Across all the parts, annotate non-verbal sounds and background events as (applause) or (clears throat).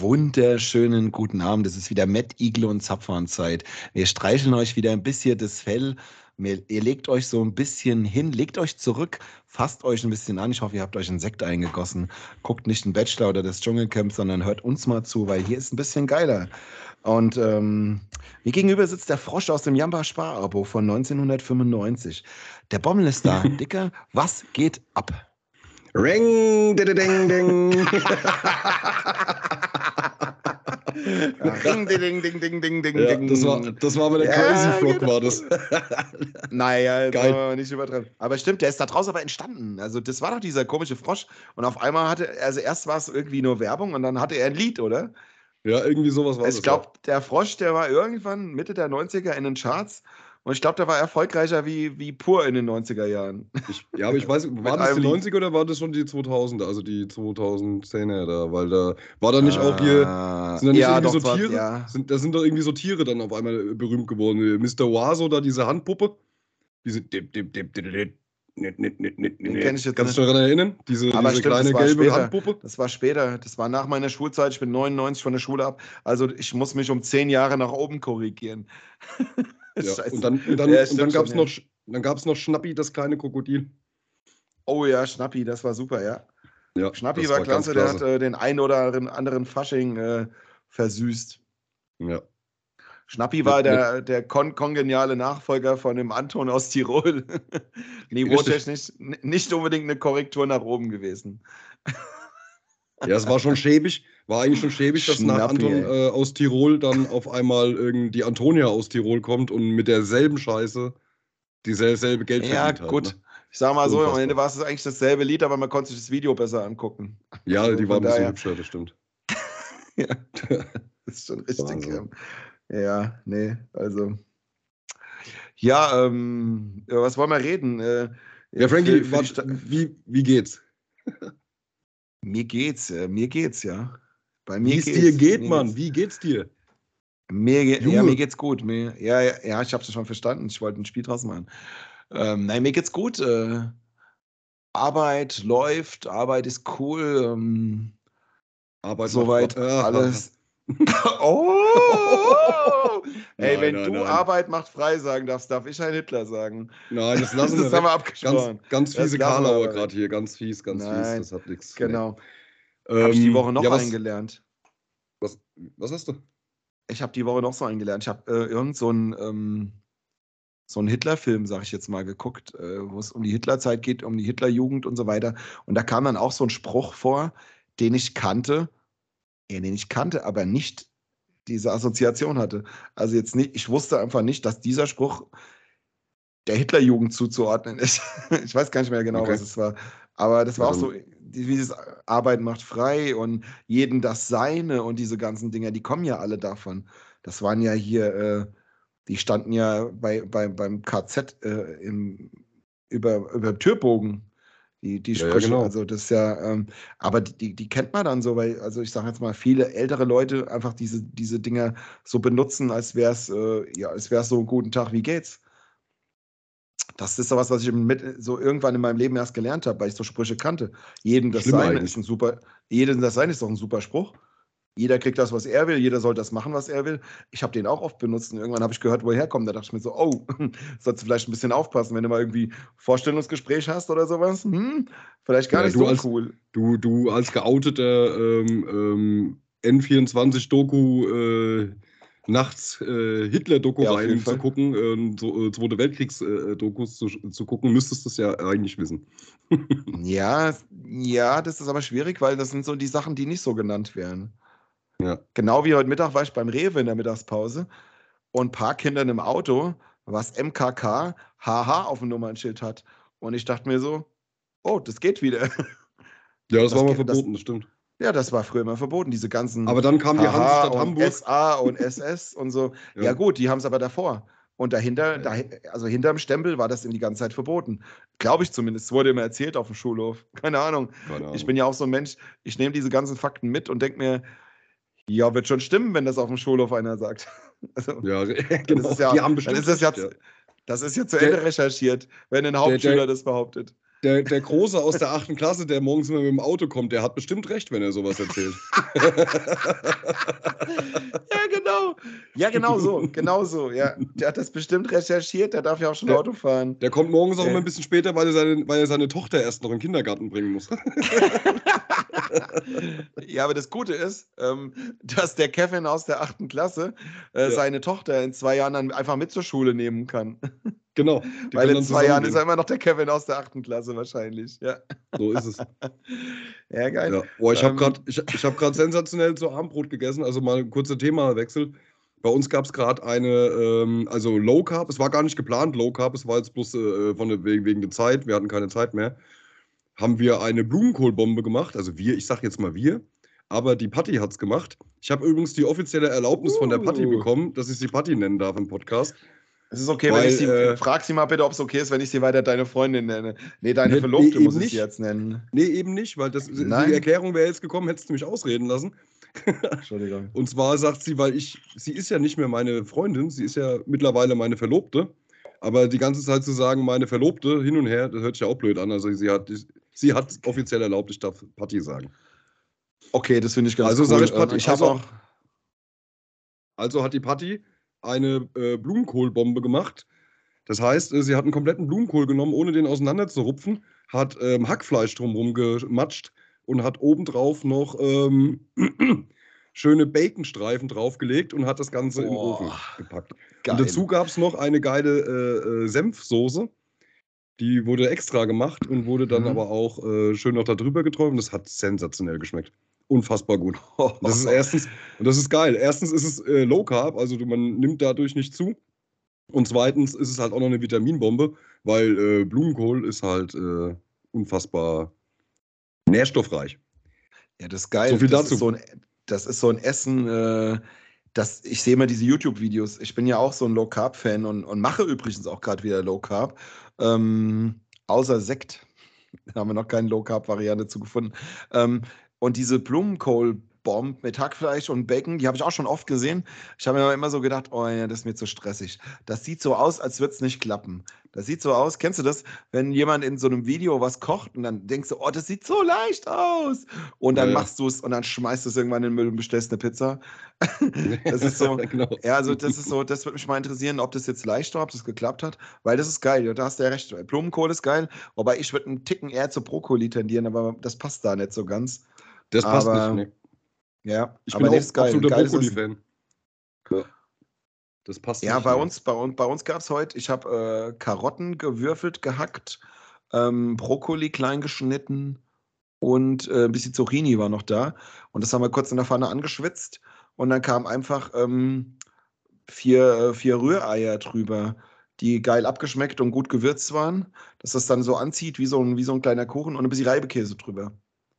wunderschönen guten Abend. Es ist wieder Matt Igel und Zapfhahn-Zeit. Wir streicheln euch wieder ein bisschen das Fell. Ihr legt euch so ein bisschen hin, legt euch zurück, fasst euch ein bisschen an. Ich hoffe, ihr habt euch einen Sekt eingegossen. Guckt nicht den Bachelor oder das Dschungelcamp, sondern hört uns mal zu, weil hier ist ein bisschen geiler. Und ähm, mir gegenüber sitzt der Frosch aus dem Jamba Sparabo von 1995. Der Bommel ist da. (laughs) Dicker, was geht ab? Ring, ding, ding, (laughs) ding. Ring, ding, ding, ding, ding, ding, Ja, ding. das, war, das war aber der Ja, Crazy Frog, genau. war das. (laughs) Naja, Geil. Nicht übertreiben. Aber stimmt, der ist da draußen aber entstanden. Also, das war doch dieser komische Frosch. Und auf einmal hatte, also erst war es irgendwie nur Werbung und dann hatte er ein Lied, oder? Ja, irgendwie sowas war das. ich glaube, der Frosch, der war irgendwann Mitte der 90er in den Charts. Und ich glaube, der war erfolgreicher wie, wie pur in den 90er Jahren. ja. Ich, ja, aber ich weiß, (laughs) war das die Lied. 90er oder war das schon die 2000er, also die 2010er da? Weil da war da nicht auch hier, Ah, sind da nicht ja, irgendwie doch, so Tiere? Ja. Sind, da sind doch irgendwie so Tiere dann auf einmal äh, berühmt geworden. Mr. Waso, da diese Handpuppe. Diese dip, dip, dip, dip, dip, nit, nit, nit, Den nit. kenn ich jetzt Kannst du dich daran erinnern? Diese, diese stimmt, kleine gelbe später. Handpuppe? Das war später. Das war nach meiner Schulzeit. Ich bin 99 von der Schule ab. Also ich muss mich um zehn Jahre nach oben korrigieren. (laughs) (laughs) Ja, und dann, und dann, Ja, und dann gab es noch, dann gab's noch Schnappi, das kleine Krokodil. Oh ja, Schnappi, das war super, ja. Ja, Schnappi war, ganz klasse, der hat äh, den einen oder anderen- Fasching äh, versüßt. Ja. Schnappi Mit- war der, der kon kongeniale Nachfolger von dem Anton aus Tirol. (laughs) Niveautechnisch nicht unbedingt eine Korrektur nach oben gewesen. Ja, es war schon schäbig, war eigentlich schon schäbig, dass nach Schnappi, Anton ey. äh, aus Tirol dann auf einmal irgendwie die Antonia aus Tirol kommt und mit derselben Scheiße dieselbe Geld Ja, verdient gut. Hat, ne? Ich sag mal so, am Unfassbar. Ende war es eigentlich dasselbe Lied, aber man konnte sich das Video besser angucken. Ja, Also die war ein bisschen daher- hübscher, das stimmt. (laughs) Ja. Das ist schon richtig. Ähm, ja, nee, also. Ja, ähm, über was wollen wir reden? Äh, Ja, Frankie, für- für wart, wie, wie geht's? (laughs) mir geht's, äh, mir geht's, ja. Bei Wie mir es geht's. dir geht, mir Mann, geht's. wie geht's dir? Mir, ge- ja, Junge. mir geht's gut. Mir, ja, ja, ja, ich hab's schon verstanden. Ich wollte ein Spiel draus machen. Ähm, nein, mir geht's gut. Äh, Arbeit läuft, Arbeit ist cool. Ähm, Arbeit soweit alles. (laughs) (laughs) oh! Ey, Nein, wenn nein, du nein. Arbeit macht frei sagen darfst, darf ich ein Hitler sagen. Nein, das lassen (laughs) das wir haben wir abgesprochen. Ganz, ganz Das fiese Karlauer gerade hier, ganz fies, ganz fies, das hat nichts. Genau. Nee. Habe ich die Ähm, Woche noch ja, was, eingelernt. was, was hast du? Ich habe die Woche noch so eingelernt. Ich habe äh, irgend so einen ähm, so einen Hitler-Film, sag ich jetzt mal, geguckt, äh, wo es um die Hitlerzeit geht, um die Hitlerjugend und so weiter. Und da kam dann auch so ein Spruch vor, den ich kannte, ja, den ich kannte, aber nicht diese Assoziation hatte. Also jetzt nicht, ich wusste einfach nicht, dass dieser Spruch der Hitlerjugend zuzuordnen ist. (laughs) ich weiß gar nicht mehr genau, Okay. was es war. Aber das war Ja, auch so, dieses Arbeit macht frei und jeden das Seine und diese ganzen Dinger, die kommen ja alle davon. Das waren ja hier, äh, die standen ja bei, bei, beim KZ äh, im, über, über Türbogen, die, die Ja, ja, Sprüche. genau. Also das ist ja, ähm, aber die, die, die kennt man dann so, weil, also ich sage jetzt mal, viele ältere Leute einfach diese, diese Dinger so benutzen, als wäre es, äh, ja, als wäre es so, guten Tag, wie geht's? Das ist sowas, was ich mit, so irgendwann in meinem Leben erst gelernt habe, weil ich so Sprüche kannte. Jedem das Schlimm Seine eigentlich. ist ein super, jedem das Seine ist doch ein super Spruch. Jeder kriegt das, was er will, jeder soll das machen, was er will. Ich habe den auch oft benutzt und irgendwann habe ich gehört, woher kommt. Da dachte ich mir so, oh, (laughs) sollst du vielleicht ein bisschen aufpassen, wenn du mal irgendwie Vorstellungsgespräch hast oder sowas. Hm, vielleicht gar Ja, nicht so als- cool. Du, du als geouteter ähm, ähm, N24-Doku äh, nachts äh, Hitler-Doku Ja, rein zu gucken, ähm, so, äh, Zweite Weltkriegs-Dokus zu, zu gucken, müsstest du es ja eigentlich wissen. (laughs) Ja, ja, das ist aber schwierig, weil das sind so die Sachen, die nicht so genannt werden. Ja. Genau wie heute Mittag war ich beim Rewe in der Mittagspause und ein paar Kindern im Auto, was MKK HH auf dem Nummernschild hat. Und ich dachte mir so, oh, das geht wieder. Ja, das, Das war mal geht- das- verboten, das stimmt. Ja, das war früher immer verboten, diese ganzen Aber dann kam die Hansestadt und Hamburg. SA und SS und so. (laughs) Ja, gut, die haben es aber davor. Und dahinter, da, also hinterm Stempel war das in die ganze Zeit verboten. Glaube ich zumindest. Es wurde immer erzählt auf dem Schulhof. (laughs) Keine Ahnung. Keine Ahnung. Ich bin ja auch so ein Mensch, ich nehme diese ganzen Fakten mit und denke mir, ja, wird schon stimmen, wenn das auf dem Schulhof einer sagt. (laughs) Also, ja, dann genau. ist es ja, die haben dann bestimmt ist das, ja, das ist ja zu Der- Ende recherchiert, wenn ein Hauptschüler das behauptet. Der, der Große aus der achten Klasse, der morgens immer mit dem Auto kommt, der hat bestimmt recht, wenn er sowas erzählt. (laughs) ja, genau. Ja, genau so. Genau so. Ja. Der hat das bestimmt recherchiert, der darf ja auch schon Der- Auto fahren. Der kommt morgens auch immer ein bisschen später, weil er, seine, weil er seine Tochter erst noch in den Kindergarten bringen muss. (laughs) Ja, aber das Gute ist, ähm, dass der Kevin aus der achten Klasse äh, Ja. seine Tochter in zwei Jahren dann einfach mit zur Schule nehmen kann. genau. (laughs) Weil in zwei Jahren ist er immer noch der Kevin aus der achten Klasse wahrscheinlich. Ja, So ist es. (laughs) ja geil. Ja. Boah, ich habe Ähm, gerade ich, ich hab sensationell zu Armbrot gegessen. Also mal ein kurzer Themawechsel. Bei uns gab es gerade eine, ähm, also Low Carb. Es war gar nicht geplant, Low Carb. Es war jetzt bloß äh, von wegen, wegen der Zeit. Wir hatten keine Zeit mehr. Haben wir eine Blumenkohlbombe gemacht. Also wir, ich sag jetzt mal wir. Aber die Patti hat es gemacht. Ich habe übrigens die offizielle Erlaubnis von der Patti Uh. bekommen, dass ich sie Patti nennen darf im Podcast. Es ist okay, Weil, wenn ich sie. äh, frag sie mal bitte, ob es okay ist, wenn ich sie weiter deine Freundin nenne. Nee, deine Nee, Verlobte nee, muss ich sie jetzt nennen. Nee, eben nicht, weil das, Nein. die Erklärung wäre jetzt gekommen, hättest du mich ausreden lassen. Entschuldigung. Und zwar sagt sie, weil ich, sie ist ja nicht mehr meine Freundin, sie ist ja mittlerweile meine Verlobte. Aber die ganze Zeit zu sagen, meine Verlobte hin und her, das hört sich ja auch blöd an. Also sie hat, sie hat offiziell erlaubt, ich darf Patti sagen. Okay, das finde ich ganz Also cool. sag ich Patti, Ähm, ich also- auch. Also hat die Patti eine äh, Blumenkohlbombe gemacht. Das heißt, äh, sie hat einen kompletten Blumenkohl genommen, ohne den auseinanderzurupfen, hat ähm, Hackfleisch drumherum gematscht und hat obendrauf noch ähm, (clears throat) schöne Baconstreifen draufgelegt und hat das Ganze in den Boah, Ofen gepackt. Geil. Und dazu gab es noch eine geile äh, äh, Senfsoße. Die wurde extra gemacht und wurde dann Mhm. aber auch äh, schön noch da drüber geträumt. Das hat sensationell geschmeckt. Unfassbar gut. (laughs) Das ist erstens, und das ist geil. Erstens ist es äh, Low Carb, also man nimmt dadurch nicht zu. Und zweitens ist es halt auch noch eine Vitaminbombe, weil äh, Blumenkohl ist halt äh, unfassbar nährstoffreich. Ja, das ist geil. So viel das dazu. Ist so ein, das ist so ein Essen, äh, das, ich sehe immer diese YouTube-Videos. Ich bin ja auch so ein Low-Carb-Fan und, und mache übrigens auch gerade wieder Low-Carb. Ähm, außer Sekt. (laughs) Da haben wir noch keine Low-Carb-Variante zu gefunden. Ähm, und diese Blumenkohl-Bomb mit Hackfleisch und Bacon, die habe ich auch schon oft gesehen. Ich habe mir aber immer so gedacht, oh ja, das ist mir zu stressig. Das sieht so aus, als würde es nicht klappen. Das sieht so aus, kennst du das, wenn jemand in so einem Video was kocht und dann denkst du, oh, das sieht so leicht aus. Und dann Ja, machst du es und dann schmeißt du es irgendwann in den Müll und bestellst eine Pizza. (laughs) Das ist so, (laughs) genau. ja, also das ist so, das würde mich mal interessieren, ob das jetzt leicht war, ob das geklappt hat, weil das ist geil, ja, da hast du ja recht. Blumenkohl ist geil, wobei ich würde einen Ticken eher zu Brokkoli tendieren, aber das passt da nicht so ganz. Das passt aber- nicht. Nee. Ja, Ich aber bin auch ist geil. absoluter. Brokkoli-Fan. Ja. Das passt Ja, nicht. bei uns, bei, uns- bei uns gab es heute, ich habe äh, Karotten gewürfelt, gehackt, ähm, Brokkoli klein geschnitten und äh, ein bisschen Zucchini war noch da. Und das haben wir kurz in der Pfanne angeschwitzt. Und dann kamen einfach ähm, vier, äh, vier Rühreier drüber, die geil abgeschmeckt und gut gewürzt waren, dass das dann so anzieht wie so ein, wie so ein kleiner Kuchen und ein bisschen Reibekäse drüber.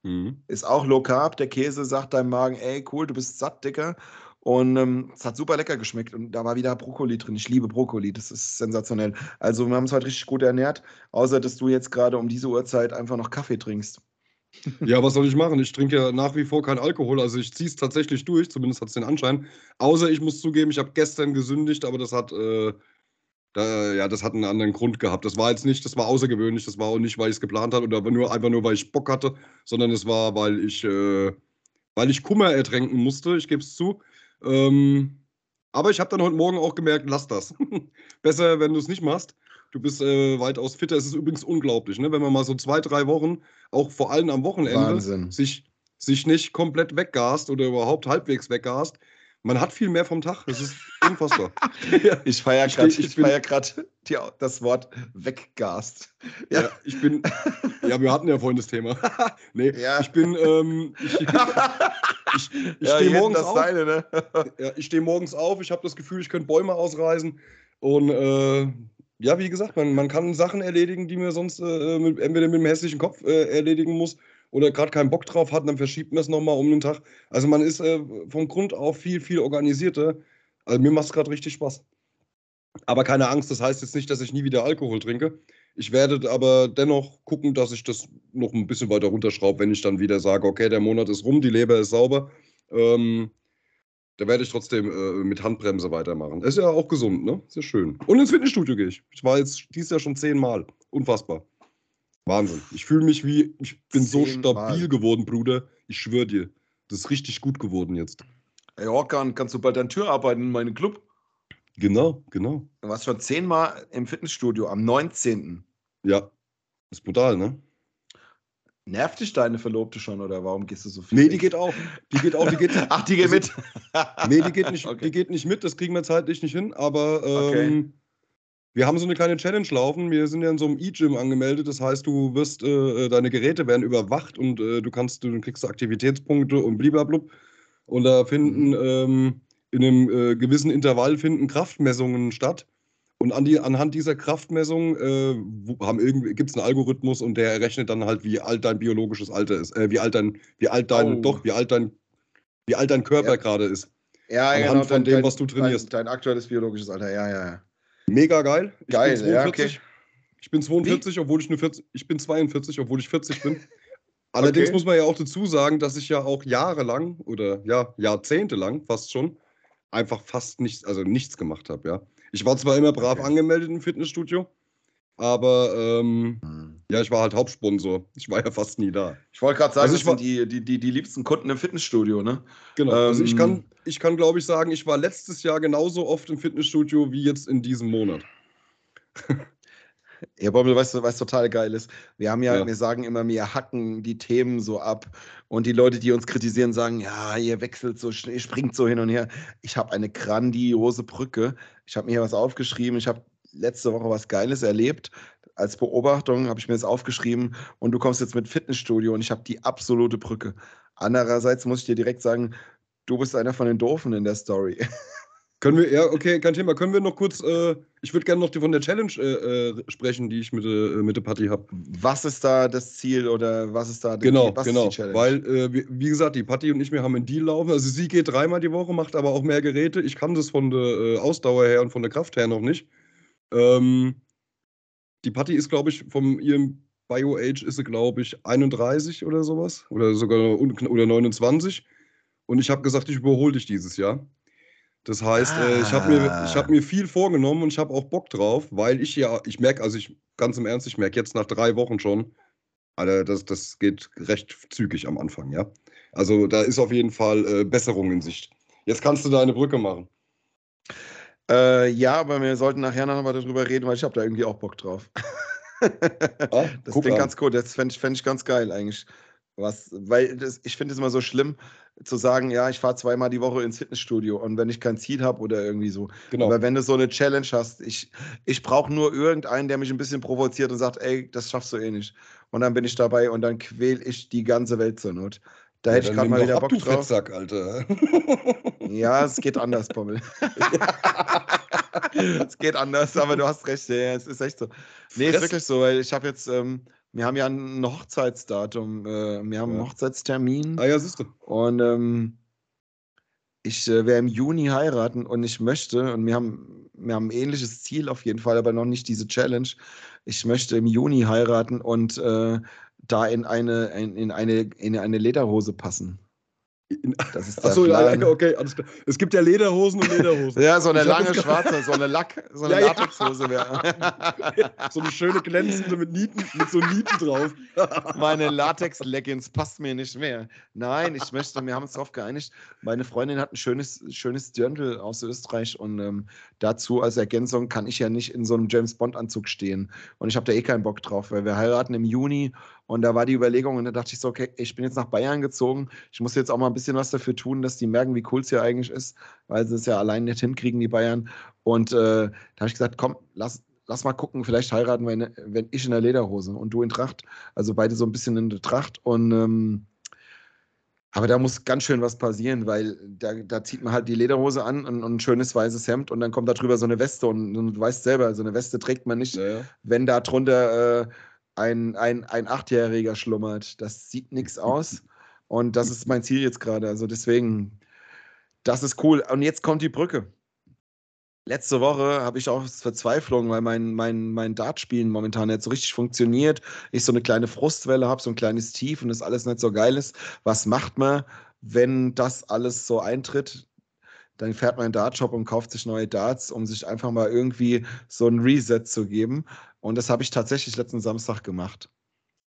Mhm. Ist auch low carb. Der Käse sagt deinem Magen, ey, cool, du bist satt, Dicker. Und ähm, es hat super lecker geschmeckt. Und da war wieder Brokkoli drin. Ich liebe Brokkoli. Das ist sensationell. Also, wir haben uns heute richtig gut ernährt. Außer, dass du jetzt gerade um diese Uhrzeit einfach noch Kaffee trinkst. (laughs) Ja, was soll ich machen? Ich trinke ja nach wie vor keinen Alkohol. Also ich ziehe es tatsächlich durch, zumindest hat es den Anschein. Außer ich muss zugeben, ich habe gestern gesündigt, aber das hat, äh, da, ja, das hat einen anderen Grund gehabt. Das war jetzt nicht, das war außergewöhnlich, das war auch nicht, weil ich es geplant hatte oder nur einfach nur, weil ich Bock hatte, sondern es war, weil ich, äh, weil ich Kummer ertränken musste, ich gebe es zu. Ähm, aber ich habe dann heute Morgen auch gemerkt, lass das. (laughs) Besser, wenn du es nicht machst. Du bist äh, weitaus fitter. Es ist übrigens unglaublich, ne? wenn man mal so zwei, drei Wochen, auch vor allem am Wochenende, Wahnsinn. sich, sich nicht komplett weggast oder überhaupt halbwegs weggast. Man hat viel mehr vom Tag. Das ist unfassbar. (laughs) ja, Ich feiere gerade ich ich feier die- das Wort weggast. ja. Ja. ich bin. (laughs) Ja, wir hatten ja vorhin das Thema. nee, Ja. ich bin. Ähm, ich (laughs) ich, ich ja, stehe morgens auf. Seine, ne? Ja, ich stehe morgens auf, ich habe das Gefühl, ich könnte Bäume ausreißen. Und äh, ja, wie gesagt, man, man kann Sachen erledigen, die man sonst äh, mit, entweder mit dem hässlichen Kopf äh, erledigen muss oder gerade keinen Bock drauf hat, dann verschiebt man es nochmal um den Tag. Also man ist äh, vom Grund auf viel, viel organisierter. Also mir macht es gerade richtig Spaß. Aber keine Angst, das heißt jetzt nicht, dass ich nie wieder Alkohol trinke. Ich werde aber dennoch gucken, dass ich das noch ein bisschen weiter runterschraube, wenn ich dann wieder sage, okay, der Monat ist rum, die Leber ist sauber. Ähm, da werde ich trotzdem äh, mit Handbremse weitermachen. Ist ja auch gesund, ne? Ist ja schön. Und ins Fitnessstudio gehe ich. Ich war jetzt dieses Jahr schon zehnmal. Unfassbar. Wahnsinn. Ich fühle mich wie, ich bin so stabil geworden, Bruder. Ich schwöre dir. Das ist richtig gut geworden jetzt. Ey, Orkan, kannst du bald an Tür arbeiten in meinem Club? Genau, genau. Du warst schon zehnmal im Fitnessstudio am 19. Ja. Ist brutal, ne? Nervt dich deine Verlobte schon oder warum gehst du so viel? Nee, die geht auch. Die geht auch, die geht. (laughs) Ach, die geht mit. Nee, die geht (laughs) nicht, Okay. die geht nicht mit, das kriegen wir zeitlich nicht hin, aber ähm, Okay. Wir haben so eine kleine Challenge laufen. Wir sind ja in so einem E-Gym angemeldet, das heißt, du wirst, äh, deine Geräte werden überwacht und äh, du kannst, du kriegst Aktivitätspunkte und bliblablub. Und da finden Mhm. ähm, in einem äh, gewissen Intervall finden Kraftmessungen statt. Und an die, anhand dieser Kraftmessung äh, gibt es einen Algorithmus und der errechnet dann halt, wie alt dein biologisches Alter ist, äh, wie alt dein, wie alt dein, Oh. doch, wie alt dein, wie alt dein Körper Ja. gerade ist. Ja, Anhand genau. von dem, was du trainierst. Dein, dein aktuelles biologisches Alter, ja, ja, ja. Mega geil. Ich Geil, bin ja, 42. Ich bin 42, obwohl ich nur 40, ich bin 42, obwohl ich 40 bin. (laughs) Allerdings Okay. muss man ja auch dazu sagen, dass ich ja auch jahrelang oder ja, jahrzehntelang fast schon einfach fast nichts, also nichts gemacht habe, ja. Ich war zwar immer brav Okay. angemeldet im Fitnessstudio, aber ähm, Hm. ja, ich war halt Hauptsponsor. Ich war ja fast nie da. Ich wollte gerade sagen, Also das ich war- sind die, die, die, die liebsten Kunden im Fitnessstudio, ne? Genau. also ich Ähm, kann, ich kann glaube ich sagen, ich war letztes Jahr genauso oft im Fitnessstudio wie jetzt in diesem Monat. (laughs) Ja, Bobbel, weißt du, was total geil ist? Wir haben ja, Ja. wir sagen immer, wir hacken die Themen so ab. Und die Leute, die uns kritisieren, sagen, ja, ihr wechselt so, schnell, ihr springt so hin und her. Ich habe eine grandiose Brücke. Ich habe mir hier was aufgeschrieben. Ich habe letzte Woche was Geiles erlebt. Als Beobachtung habe ich mir das aufgeschrieben und du kommst jetzt mit Fitnessstudio und ich habe die absolute Brücke. Andererseits muss ich dir direkt sagen, du bist einer von den Doofen in der Story. (laughs) Können wir, ja, okay, kein Thema. Können wir noch kurz, äh, ich würde gerne noch die, von der Challenge äh, äh, sprechen, die ich mit, äh, mit der Party habe. Was ist da das Ziel oder was ist da Genau, was genau. die Challenge? Weil, äh, wie, wie gesagt, die Patti und ich, wir haben einen Deal laufen. Also sie geht dreimal die Woche, macht aber auch mehr Geräte. Ich kann das von der äh, Ausdauer her und von der Kraft her noch nicht. Ähm, die Patti ist, glaube ich, vom ihrem Bio-Age ist sie, glaube ich, 31 oder sowas. Oder sogar oder 29. Und ich habe gesagt, ich überhole dich dieses Jahr. Das heißt, äh, ich habe mir, Ah. ich hab mir viel vorgenommen und ich habe auch Bock drauf, weil ich ja, ich merke, also ich, ganz im Ernst, ich merke jetzt nach drei Wochen schon, Alter, das, das geht recht zügig am Anfang, ja. Also da ist auf jeden Fall äh, Besserung in Sicht. Jetzt kannst du deine Brücke machen. Äh, ja, aber wir sollten nachher noch mal darüber reden, weil ich habe da irgendwie auch Bock drauf. Ah, (laughs) das klingt an. ganz cool. Das fände ich, fänd ich ganz geil eigentlich. Was, weil das, ich finde es immer so schlimm zu sagen, ja, ich fahre zweimal die Woche ins Fitnessstudio und wenn ich kein Ziel habe oder irgendwie so. Genau. Aber wenn du so eine Challenge hast, ich, ich brauche nur irgendeinen, der mich ein bisschen provoziert und sagt, ey, das schaffst du eh nicht. Und dann bin ich dabei und dann quäl ich die ganze Welt zur Not. Da hätte ich gerade mal wieder ab, Bock du drauf. Fettsack, Alter. Ja, es geht anders, Pommel. (laughs) es geht anders, aber du hast recht, ja, es ist echt so. Nee, ist Fress- wirklich so, weil ich habe jetzt, ähm, wir haben ja ein Hochzeitsdatum, äh, wir haben einen Ja. Hochzeitstermin ah ja, siehst du. und ähm, ich äh, werde im Juni heiraten und ich möchte, und wir haben, wir haben ein ähnliches Ziel auf jeden Fall, aber noch nicht diese Challenge. Ich möchte im Juni heiraten und äh, da in eine, in, in eine, in eine Lederhose passen. Das ist (laughs) Achso, okay, alles klar. Es gibt ja Lederhosen und Lederhosen. (laughs) Ja, so eine Ich lange schwarze, so eine Lack, so eine ja. Latexhose wäre. (laughs) so eine schöne glänzende mit Nieten, mit so Nieten drauf. Meine Latex-Leggings passt mir nicht mehr. Nein, ich möchte, wir haben uns darauf geeinigt. Meine Freundin hat ein schönes, schönes Dirndl aus Österreich und ähm, dazu als Ergänzung kann ich ja nicht in so einem James Bond-Anzug stehen. Und ich habe da eh keinen Bock drauf, weil wir heiraten im Juni und da war die Überlegung und da dachte ich so, okay, ich bin jetzt nach Bayern gezogen. Ich muss jetzt auch mal ein bisschen was dafür tun, dass die merken, wie cool es hier eigentlich ist, weil sie es ja allein nicht hinkriegen, die Bayern. Und äh, da habe ich gesagt, komm, lass, lass mal gucken, vielleicht heiraten wir, in, wenn ich in der Lederhose und du in Tracht. Also beide so ein bisschen in der Tracht. Und ähm, aber da muss ganz schön was passieren, weil da, da zieht man halt die Lederhose an und, und ein schönes weißes Hemd und dann kommt da drüber so eine Weste und, und du weißt selber, so eine Weste trägt man nicht, Ja, ja. wenn da drunter äh, ein, ein, ein Achtjähriger schlummert. Das sieht nichts aus. (laughs) Und das ist mein Ziel jetzt gerade. Also deswegen, das ist cool. Und jetzt kommt die Brücke. Letzte Woche habe ich auch Verzweiflung, weil mein, mein, mein Dartspielen momentan nicht so richtig funktioniert. Ich so eine kleine Frustwelle habe, so ein kleines Tief und das alles nicht so geil ist. Was macht man, wenn das alles so eintritt? Dann fährt man in Dartshop und kauft sich neue Darts, um sich einfach mal irgendwie so ein Reset zu geben. Und das habe ich tatsächlich letzten Samstag gemacht.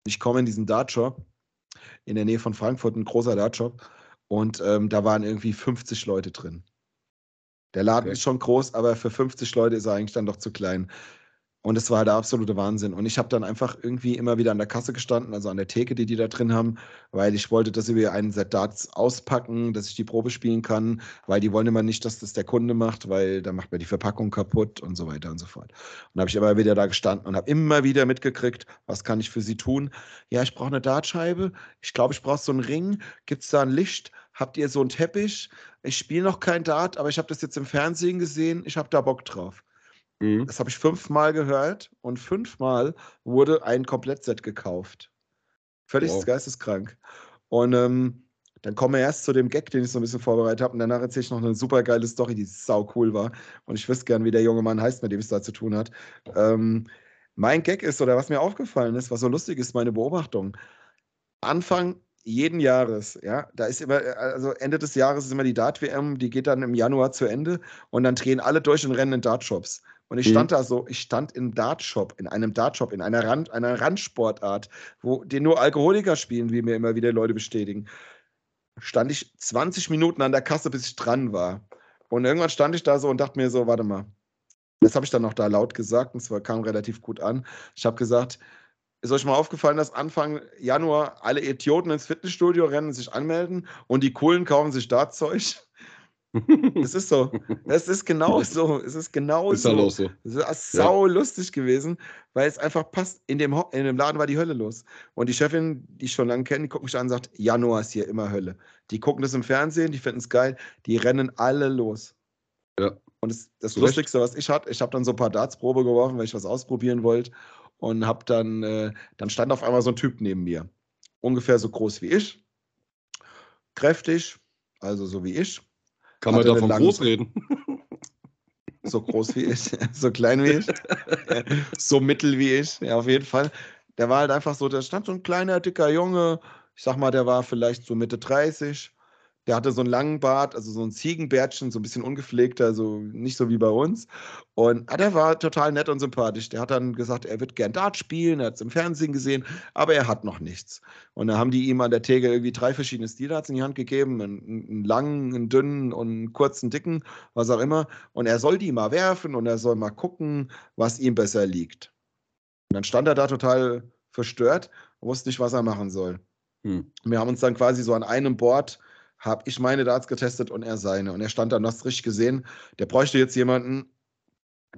Ich komme in diesen Dartshop in der Nähe von Frankfurt, ein großer Dartshop. Und ähm, da waren irgendwie 50 Leute drin. Der Laden okay. ist schon groß, aber für 50 Leute ist er eigentlich dann doch zu klein. Und es war der absolute Wahnsinn. Und ich habe dann einfach irgendwie immer wieder an der Kasse gestanden, also an der Theke, die die da drin haben, weil ich wollte, dass sie mir einen Set Darts auspacken, dass ich die Probe spielen kann, weil die wollen immer nicht, dass das der Kunde macht, weil dann macht man die Verpackung kaputt und so weiter und so fort. Und da habe ich immer wieder da gestanden und habe immer wieder mitgekriegt, was kann ich für sie tun? Ja, ich brauche eine Dartscheibe. Ich glaube, ich brauche so einen Ring. Gibt es da ein Licht? Habt ihr so einen Teppich? Ich spiele noch kein Dart, aber ich habe das jetzt im Fernsehen gesehen. Ich habe da Bock drauf. Mhm. Das habe ich fünfmal gehört und fünfmal wurde ein Komplettset gekauft. Völlig wow. geisteskrank. Und ähm, dann kommen wir erst zu dem Gag, den ich so ein bisschen vorbereitet habe. Und danach erzähle ich noch eine super geile Story, die sau cool war. Und ich wüsste gern, wie der junge Mann heißt, mit dem es da zu tun hat. Ähm, mein Gag ist, oder was mir aufgefallen ist, was so lustig ist, meine Beobachtung. Anfang jeden Jahres, ja, da ist immer, also Ende des Jahres ist immer die Dart-WM, die geht dann im Januar zu Ende und dann drehen alle durch und rennen in Dart-Shops. Und ich stand mhm. da so, ich stand im Dartshop, in einem Dartshop, in einer, Rand, einer Randsportart, wo den nur Alkoholiker spielen, wie mir immer wieder Leute bestätigen. Stand ich 20 Minuten an der Kasse, bis ich dran war. Und irgendwann stand ich da so und dachte mir so, warte mal. Das habe ich dann noch da laut gesagt und es kam relativ gut an. Ich habe gesagt, ist euch mal aufgefallen, dass Anfang Januar alle Idioten ins Fitnessstudio rennen, sich anmelden und die Coolen kaufen sich Dartzeug? Es (laughs) ist so. Es ist genau so. Es ist genau ist so. Halt so. Es ist sau ja. lustig gewesen, weil es einfach passt. In dem, in dem Laden war die Hölle los. Und die Chefin, die ich schon lange kenne, die guckt mich an und sagt: Januar ist hier immer Hölle. Die gucken das im Fernsehen, die finden es geil, die rennen alle los. Ja. Und das, das Lustigste, was ich hatte, ich habe dann so ein paar Dartsprobe geworfen, weil ich was ausprobieren wollte. Und habe dann, äh, dann stand auf einmal so ein Typ neben mir. Ungefähr so groß wie ich. Kräftig, also so wie ich kann man davon groß reden? So groß wie ich, (laughs) so klein wie ich, so mittel wie ich, ja, auf jeden Fall. Der war halt einfach so, da stand so ein kleiner, dicker Junge, ich sag mal, der war vielleicht so Mitte 30, der hatte so einen langen Bart, also so ein Ziegenbärtchen, so ein bisschen ungepflegter, also nicht so wie bei uns. Und ah, der war total nett und sympathisch. Der hat dann gesagt, er wird gern Dart spielen, er hat es im Fernsehen gesehen, aber er hat noch nichts. Und dann haben die ihm an der Theke irgendwie drei verschiedene Stildarts in die Hand gegeben: einen, einen langen, einen dünnen und einen kurzen, dicken, was auch immer. Und er soll die mal werfen und er soll mal gucken, was ihm besser liegt. Und dann stand er da total verstört und wusste nicht, was er machen soll. Hm. Wir haben uns dann quasi so an einem Board habe ich meine Darts getestet und er seine. Und er stand da, und hast richtig gesehen, der bräuchte jetzt jemanden,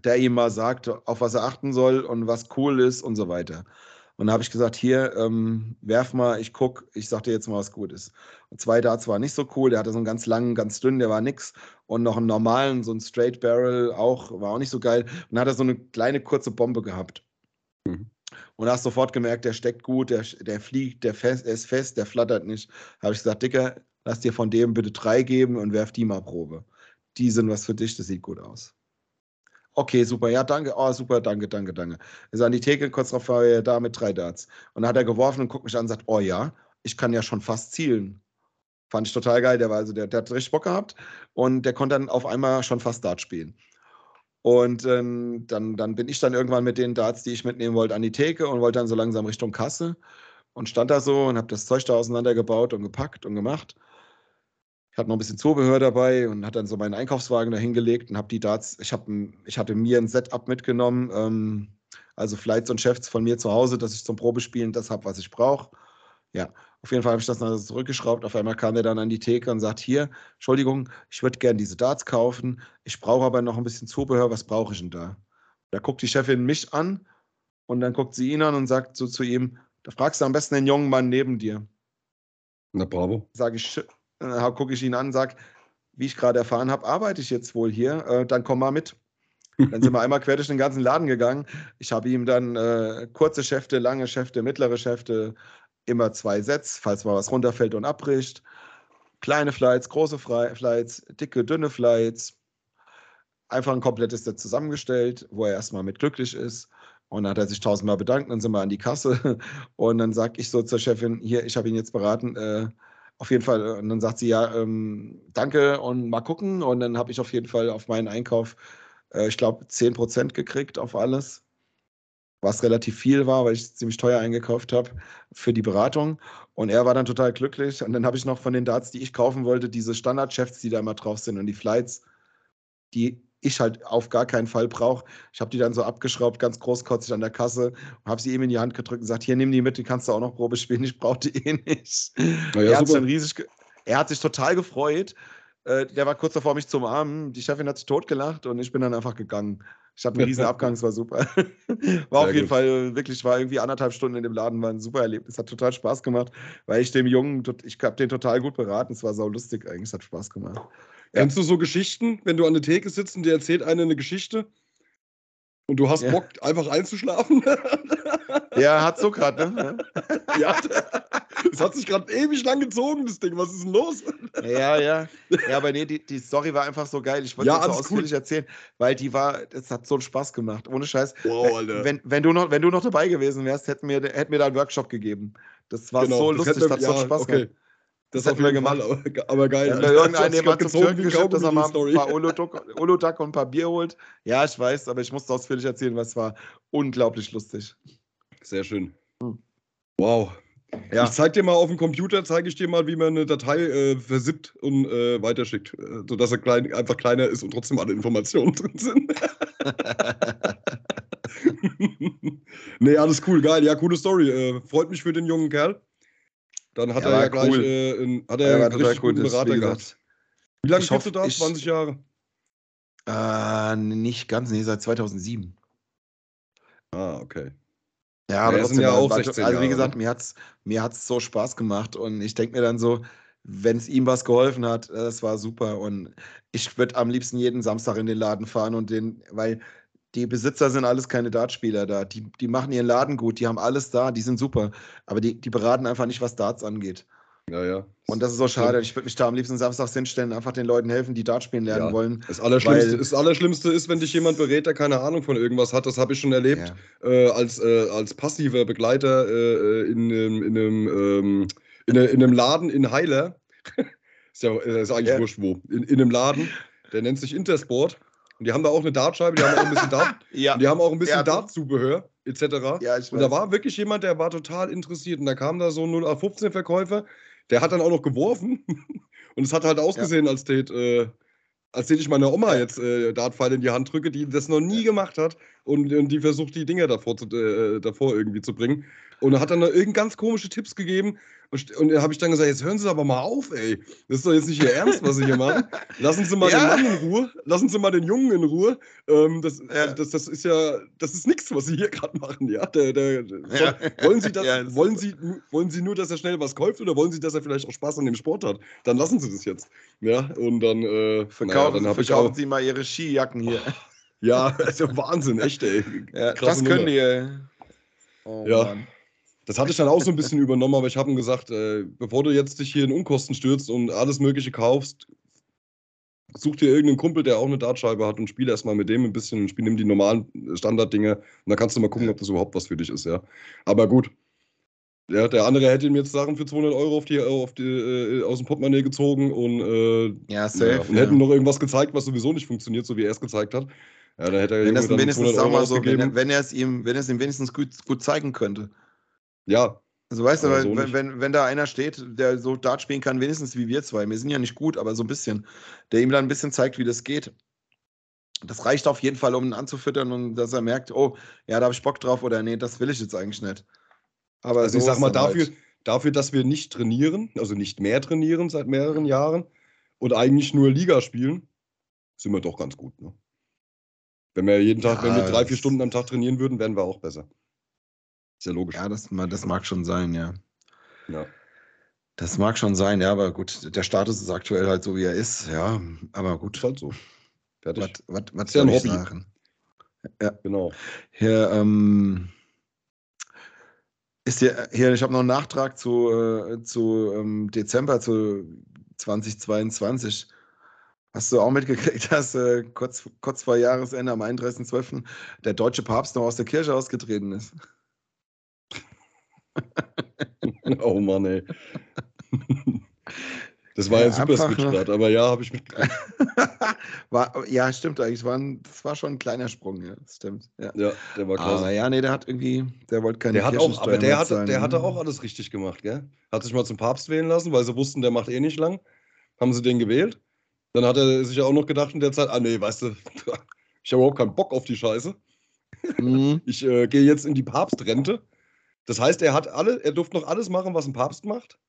der ihm mal sagt, auf was er achten soll und was cool ist und so weiter. Und da habe ich gesagt, hier, ähm, werf mal, ich gucke, ich sag dir jetzt mal, was gut ist. Und zwei Darts war nicht so cool, der hatte so einen ganz langen, ganz dünnen, der war nix. Und noch einen normalen, so einen Straight Barrel auch, war auch nicht so geil. Und dann hat er so eine kleine, kurze Bombe gehabt. Mhm. Und hast sofort gemerkt, der steckt gut, der, der fliegt, der, fest, der ist fest, der flattert nicht. Da habe ich gesagt, Dicker, lass dir von dem bitte drei geben und werf die mal Probe. Die sind was für dich, das sieht gut aus. Okay, super, ja, danke, oh, super, danke, danke, danke. Ist an die Theke, kurz drauf war er da mit drei Darts. Und dann hat er geworfen und guckt mich an und sagt, oh ja, ich kann ja schon fast zielen. Fand ich total geil, der war also, der, der hat richtig Bock gehabt und der konnte dann auf einmal schon fast Dart spielen. Und ähm, dann, dann bin ich dann irgendwann mit den Darts, die ich mitnehmen wollte, an die Theke und wollte dann so langsam Richtung Kasse und stand da so und habe das Zeug da auseinandergebaut und gepackt und gemacht. Ich hatte noch ein bisschen Zubehör dabei und hatte dann so meinen Einkaufswagen da hingelegt und habe die Darts, ich, hab, ich hatte mir ein Setup mitgenommen, ähm, also Flights und Chefs von mir zu Hause, dass ich zum Probespielen das habe, was ich brauche. Ja, auf jeden Fall habe ich das dann zurückgeschraubt. Auf einmal kam der dann an die Theke und sagt: Hier, Entschuldigung, ich würde gerne diese Darts kaufen. Ich brauche aber noch ein bisschen Zubehör. Was brauche ich denn da? Da guckt die Chefin mich an und dann guckt sie ihn an und sagt so zu ihm: Da fragst du am besten den jungen Mann neben dir. Na, bravo. Sage ich, äh, gucke ich ihn an und sage, wie ich gerade erfahren habe, arbeite ich jetzt wohl hier, äh, dann komm mal mit. Dann sind wir (laughs) einmal quer durch den ganzen Laden gegangen. Ich habe ihm dann äh, kurze Schäfte, lange Schäfte, mittlere Schäfte, immer zwei Sets, falls mal was runterfällt und abbricht. Kleine Flights, große Flights, dicke, dünne Flights. Einfach ein komplettes Set zusammengestellt, wo er erstmal mit glücklich ist. Und dann hat er sich tausendmal bedankt, dann sind wir an die Kasse. (laughs) Und dann sage ich so zur Chefin, hier, ich habe ihn jetzt beraten, äh, auf jeden Fall. Und dann sagt sie, ja, ähm, danke und mal gucken. Und dann habe ich auf jeden Fall auf meinen Einkauf, äh, ich glaube, 10% gekriegt auf alles. was relativ viel war, weil ich ziemlich teuer eingekauft habe für die Beratung. Und er war dann total glücklich. Und dann habe ich noch von den Darts, die ich kaufen wollte, diese Standard-Chefs, die da immer drauf sind und die Flights, die ich halt auf gar keinen Fall brauche. Ich habe die dann so abgeschraubt, ganz großkotzig an der Kasse habe sie ihm in die Hand gedrückt und gesagt, hier, nimm die mit, die kannst du auch noch Probe spielen, ich brauche die eh nicht. Ja, er, hat sich riesig, er hat sich total gefreut. Äh, der war kurz davor, mich zu umarmen. Die Chefin hat sich totgelacht und ich bin dann einfach gegangen. Ich hatte einen riesen (laughs) Abgang, es war super. (laughs) War auf jeden gut. Fall wirklich, war irgendwie anderthalb Stunden in dem Laden, war ein super Erlebnis, hat total Spaß gemacht, weil ich dem Jungen, ich habe den total gut beraten, es war sau lustig eigentlich, es hat Spaß gemacht. Ja. Kennst du so Geschichten, wenn du an der Theke sitzt und dir erzählt einer eine Geschichte und du hast ja. Bock, einfach einzuschlafen? (laughs) Ja, hat so gerade, ne? ja, es hat sich gerade ewig lang gezogen, das Ding. Was ist denn los? Ja, ja. Ja, aber nee, die, die Story war einfach so geil. Ich wollte ja, das so ausführlich cool. erzählen, weil die war, es hat so einen Spaß gemacht. Ohne Scheiß. Wow, Alter. Wenn, wenn, du, noch, wenn du noch dabei gewesen wärst, hätten wir, hätten wir da einen Workshop gegeben. Das war genau, so lustig, das hat so ja, Spaß okay. gemacht. Das, das hätten wir gemacht. Fall, aber, geil. Ja, irgendeinen jemand zum Türken geschickt, dass er mal ein paar Ulutak und ein paar Bier holt. Ja, ich weiß, aber ich musste ausführlich erzählen, weil es war unglaublich lustig. Sehr schön. Hm. Wow. Ja. Ich zeig dir mal auf dem Computer, zeige ich dir mal, wie man eine Datei äh, versippt und äh, weiterschickt, äh, sodass er klein, einfach kleiner ist und trotzdem alle Informationen (laughs) drin sind. (laughs) nee, alles cool, geil. Ja, coole Story. Äh, freut mich für den jungen Kerl. Dann hat ja, er ja gleich cool. äh, in, hat er ja, einen richtig guten Berater gehabt. Wie lange spielst du da? 20 Jahre? Äh, nicht ganz, nee, seit 2007. Ah, okay. Ja, aber ja, trotzdem, ja auch 16 also wie gesagt, ne? mir hat es mir hat's so Spaß gemacht und ich denke mir dann so, wenn es ihm was geholfen hat, äh, das war super und ich würde am liebsten jeden Samstag in den Laden fahren und den, weil die Besitzer sind alles keine Dartspieler da, die, die machen ihren Laden gut, die haben alles da, die sind super, aber die, die beraten einfach nicht, was Darts angeht. Ja, ja. Und das ist so schade. Ich würde mich da am liebsten samstags hinstellen, einfach den Leuten helfen, die Dart spielen lernen ja. wollen. Das Allerschlimmste, das Allerschlimmste ist, wenn dich jemand berät, der keine Ahnung von irgendwas hat. Das habe ich schon erlebt ja. äh, als, äh, als passiver Begleiter äh, in, in, in, einem, ähm, in, in, einem Laden in Heiler. (laughs) ist ja ist eigentlich ja. wurscht wo. In, in einem Laden, der nennt sich Intersport. Und die haben da auch eine Dartscheibe, die haben auch ein bisschen Dart, (laughs) ja. die haben auch ein bisschen ja. Dartzubehör etc. Ja, und da war wirklich jemand, der war total interessiert. Und da kam da so ein 0815-Verkäufer, der hat dann auch noch geworfen (laughs) und es hat halt ausgesehen, ja. als tät, äh, als tät ich meiner Oma jetzt äh, Dartpfeil in die Hand drücke, die das noch nie gemacht hat und, und die versucht, die Dinger davor, zu, äh, davor irgendwie zu bringen. Und hat dann irgend ganz komische Tipps gegeben. Und, und da habe ich dann gesagt, jetzt hören Sie aber mal auf, ey. Das ist doch jetzt nicht Ihr Ernst, was Sie hier machen. Lassen Sie mal ja. den Mann in Ruhe. Lassen Sie mal den Jungen in Ruhe. Ähm, das, ja. das, das ist ja, das ist nichts, was Sie hier gerade machen, ja. Der, der, ja. wollen, Sie das, das wollen, Sie, wollen Sie nur, dass er schnell was kauft oder wollen Sie, dass er vielleicht auch Spaß an dem Sport hat? Dann lassen Sie das jetzt. Ja, und dann, äh, verkaufen, naja, dann verkaufen auch, Sie mal Ihre Skijacken hier. Ja, (laughs) also Wahnsinn, echt, ey. Ja, das können die, ey. Oh, ja. Mann. Das hatte ich dann auch so ein bisschen übernommen, aber ich habe ihm gesagt, äh, bevor du jetzt dich hier in Unkosten stürzt und alles Mögliche kaufst, such dir irgendeinen Kumpel, der auch eine Dartscheibe hat und spiel erstmal mit dem ein bisschen und spiel nimm die normalen Standarddinge und dann kannst du mal gucken, ob das überhaupt was für dich ist, ja. Aber gut. Ja, der andere hätte ihm jetzt Sachen für 200 Euro auf die, auf die, äh, aus dem Portemonnaie gezogen und, äh, ja, safe, ja, und hätten noch irgendwas gezeigt, was sowieso nicht funktioniert, so wie er es gezeigt hat. Ja, da hätte er wenn, das wenigstens, sag mal so, wenn, wenn er es ihm, wenn er es ihm wenigstens gut, gut zeigen könnte. Ja. Also weißt du, so wenn, wenn, wenn, da einer steht, der so Dart spielen kann, wenigstens wie wir zwei, wir sind ja nicht gut, aber so ein bisschen, der ihm dann ein bisschen zeigt, wie das geht. Das reicht auf jeden Fall, um ihn anzufüttern und dass er merkt, oh, ja, da habe ich Bock drauf oder nee, das will ich jetzt eigentlich nicht. Aber also so ich sag mal, dafür, halt. dafür, dass wir nicht trainieren, also nicht mehr trainieren seit mehreren Jahren und eigentlich nur Liga spielen, sind wir doch ganz gut. Ne? Wenn wir jeden Tag, ja, wenn wir drei, vier Stunden am Tag trainieren würden, wären wir auch besser. Ist ja logisch. Ja, das, das mag schon sein, ja. Ja. Das mag schon sein, ja, aber gut, der Status ist aktuell halt so, wie er ist, ja, aber gut. Ist halt so. Fertig. Was, was, was ist ja ein Hobby. Sagen? Ja, genau. Hier, ähm, ist hier, hier ich habe noch einen Nachtrag zu, äh, zu ähm, Dezember, zu 2022. Hast du auch mitgekriegt, (laughs) dass äh, kurz, kurz vor Jahresende am 31.12. der deutsche Papst noch aus der Kirche ausgetreten ist? (laughs) oh Mann, ey. Das war ja, ein super einfach Switch noch- gerade, aber ja, habe ich mitgekriegt. (laughs) war, ja, stimmt eigentlich. War ein, das war schon ein kleiner Sprung, ja. Das stimmt. Ja. Ja, der war klasse. Aber ja, nee, der hat irgendwie, der wollte keine Der hat auch, aber der zahlen, der hatte auch alles richtig gemacht, gell? Hat sich mal zum Papst wählen lassen, weil sie wussten, der macht eh nicht lang. Haben sie den gewählt. Dann hat er sich ja auch noch gedacht in der Zeit, ah nee, weißt du, (laughs) ich habe überhaupt keinen Bock auf die Scheiße. Mhm. (laughs) Ich äh, gehe jetzt in die Papstrente. Das heißt, er hat alle, er durfte noch alles machen, was ein Papst macht.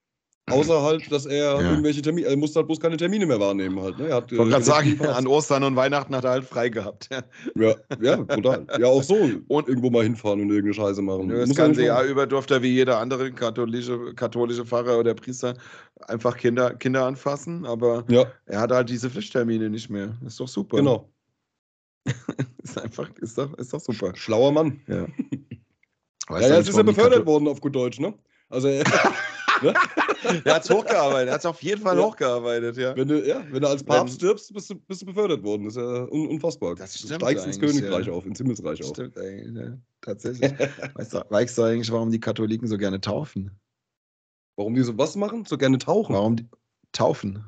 Außer halt, dass er Ja. irgendwelche Termine, er musste halt bloß keine Termine mehr wahrnehmen halt. Ne? Er hat, Ich wollte gerade äh, sagen, an Ostern und Weihnachten hat er halt frei gehabt. Ja. Ja, ja, total. Ja, auch so. Und irgendwo mal hinfahren und irgendeine Scheiße machen. Das Muss er ganze Jahr über durfte er wie jeder andere katholische, katholische Pfarrer oder Priester einfach Kinder, Kinder anfassen, aber Ja, er hat halt diese Pflichttermine nicht mehr. Ist doch super. genau. (laughs) Ist einfach, ist doch, ist doch super. Schlauer Mann. Ja. Ja, ja, jetzt ist er befördert worden auf gut Deutsch, ne? Also, er- (laughs) ne? (laughs) Er hat es hochgearbeitet, er hat es auf jeden Fall Ja. hochgearbeitet, ja. wenn, du, ja, wenn du als Papst stirbst, bist du, bist du befördert worden. Das ist ja un unfassbar. Das du steigst ins Königreich ja. auf, ins Himmelsreich auf. Stimmt eigentlich, ja. Tatsächlich. (laughs) weißt, du, weißt du eigentlich, warum die Katholiken so gerne taufen? Warum die so was machen? So gerne tauchen. Warum die taufen?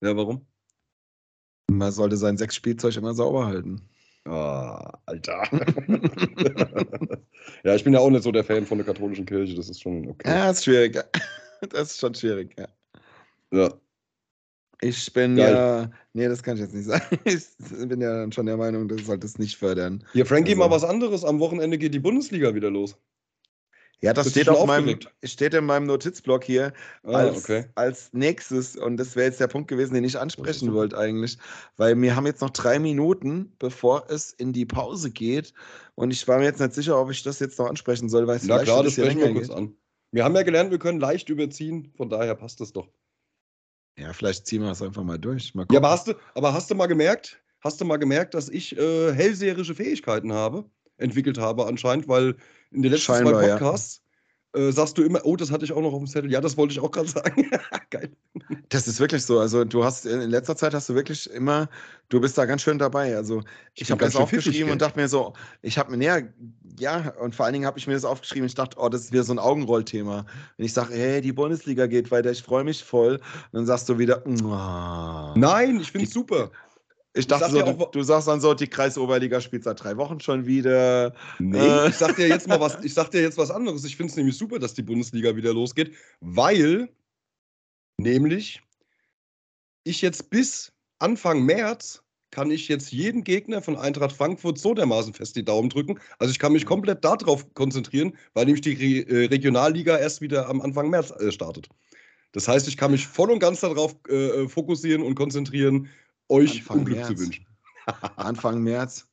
Ja, warum? Man sollte sein Sexspielzeug immer sauber halten. Ah, Alter. (laughs) (laughs) ja, ich bin ja auch nicht so der Fan von der katholischen Kirche. Das ist schon okay. Ja, ist schwierig. ja. (laughs) Das ist schon schwierig, ja. Ja. Ich bin Geil. ja. Nee, das kann ich jetzt nicht sagen. Ich bin ja dann schon der Meinung, das sollte es nicht fördern. Hier, Frankie, Also- mal was anderes. Am Wochenende geht die Bundesliga wieder los. Ja, das steht auf meinem, steht in meinem Notizblock hier Ah, als, okay. als nächstes. Und das wäre jetzt der Punkt gewesen, den ich ansprechen wollte eigentlich. Weil wir haben jetzt noch drei Minuten, bevor es in die Pause geht. Und ich war mir jetzt nicht sicher, ob ich das jetzt noch ansprechen soll, weil es Na vielleicht klar, das sprechen wir kurz geht. an. Wir haben ja gelernt, wir können leicht überziehen. Von daher passt das doch. Ja, vielleicht ziehen wir es einfach mal durch. Mal Ja, aber hast du, aber hast du mal gemerkt, hast du mal gemerkt, dass ich äh, hellseherische Fähigkeiten habe, entwickelt habe anscheinend, weil in den letzten Scheinbar, zwei ja. Podcasts äh, sagst du immer, oh, das hatte ich auch noch auf dem Zettel. Ja, das wollte ich auch gerade sagen. (laughs) Geil. Das ist wirklich so. Also du hast in letzter Zeit hast du wirklich immer, du bist da ganz schön dabei. Also ich, bin habe das aufgeschrieben und dachte mir so, ich habe mir näher, ja, und vor allen Dingen habe ich mir das aufgeschrieben. Ich dachte, oh, das ist wieder so ein Augenrollthema. Wenn ich sage, hey, die Bundesliga geht weiter, ich freue mich voll, und dann sagst du wieder, "Mua." Nein, ich finde es super. Ich dachte sag so, dir du, auch- du sagst dann so, die Kreisoberliga spielt seit drei Wochen schon wieder. Nee, Äh. ich sag dir jetzt mal was, ich sag dir jetzt was anderes. Ich finde es nämlich super, dass die Bundesliga wieder losgeht, weil nämlich ich jetzt bis Anfang März kann ich jetzt jeden Gegner von Eintracht Frankfurt so dermaßen fest die Daumen drücken. Also ich kann mich komplett darauf konzentrieren, weil nämlich die Re äh, Regionalliga erst wieder am Anfang März äh, startet. Das heißt, ich kann mich voll und ganz darauf äh, fokussieren und konzentrieren, euch Anfang Unglück März. zu wünschen. (laughs) Anfang März.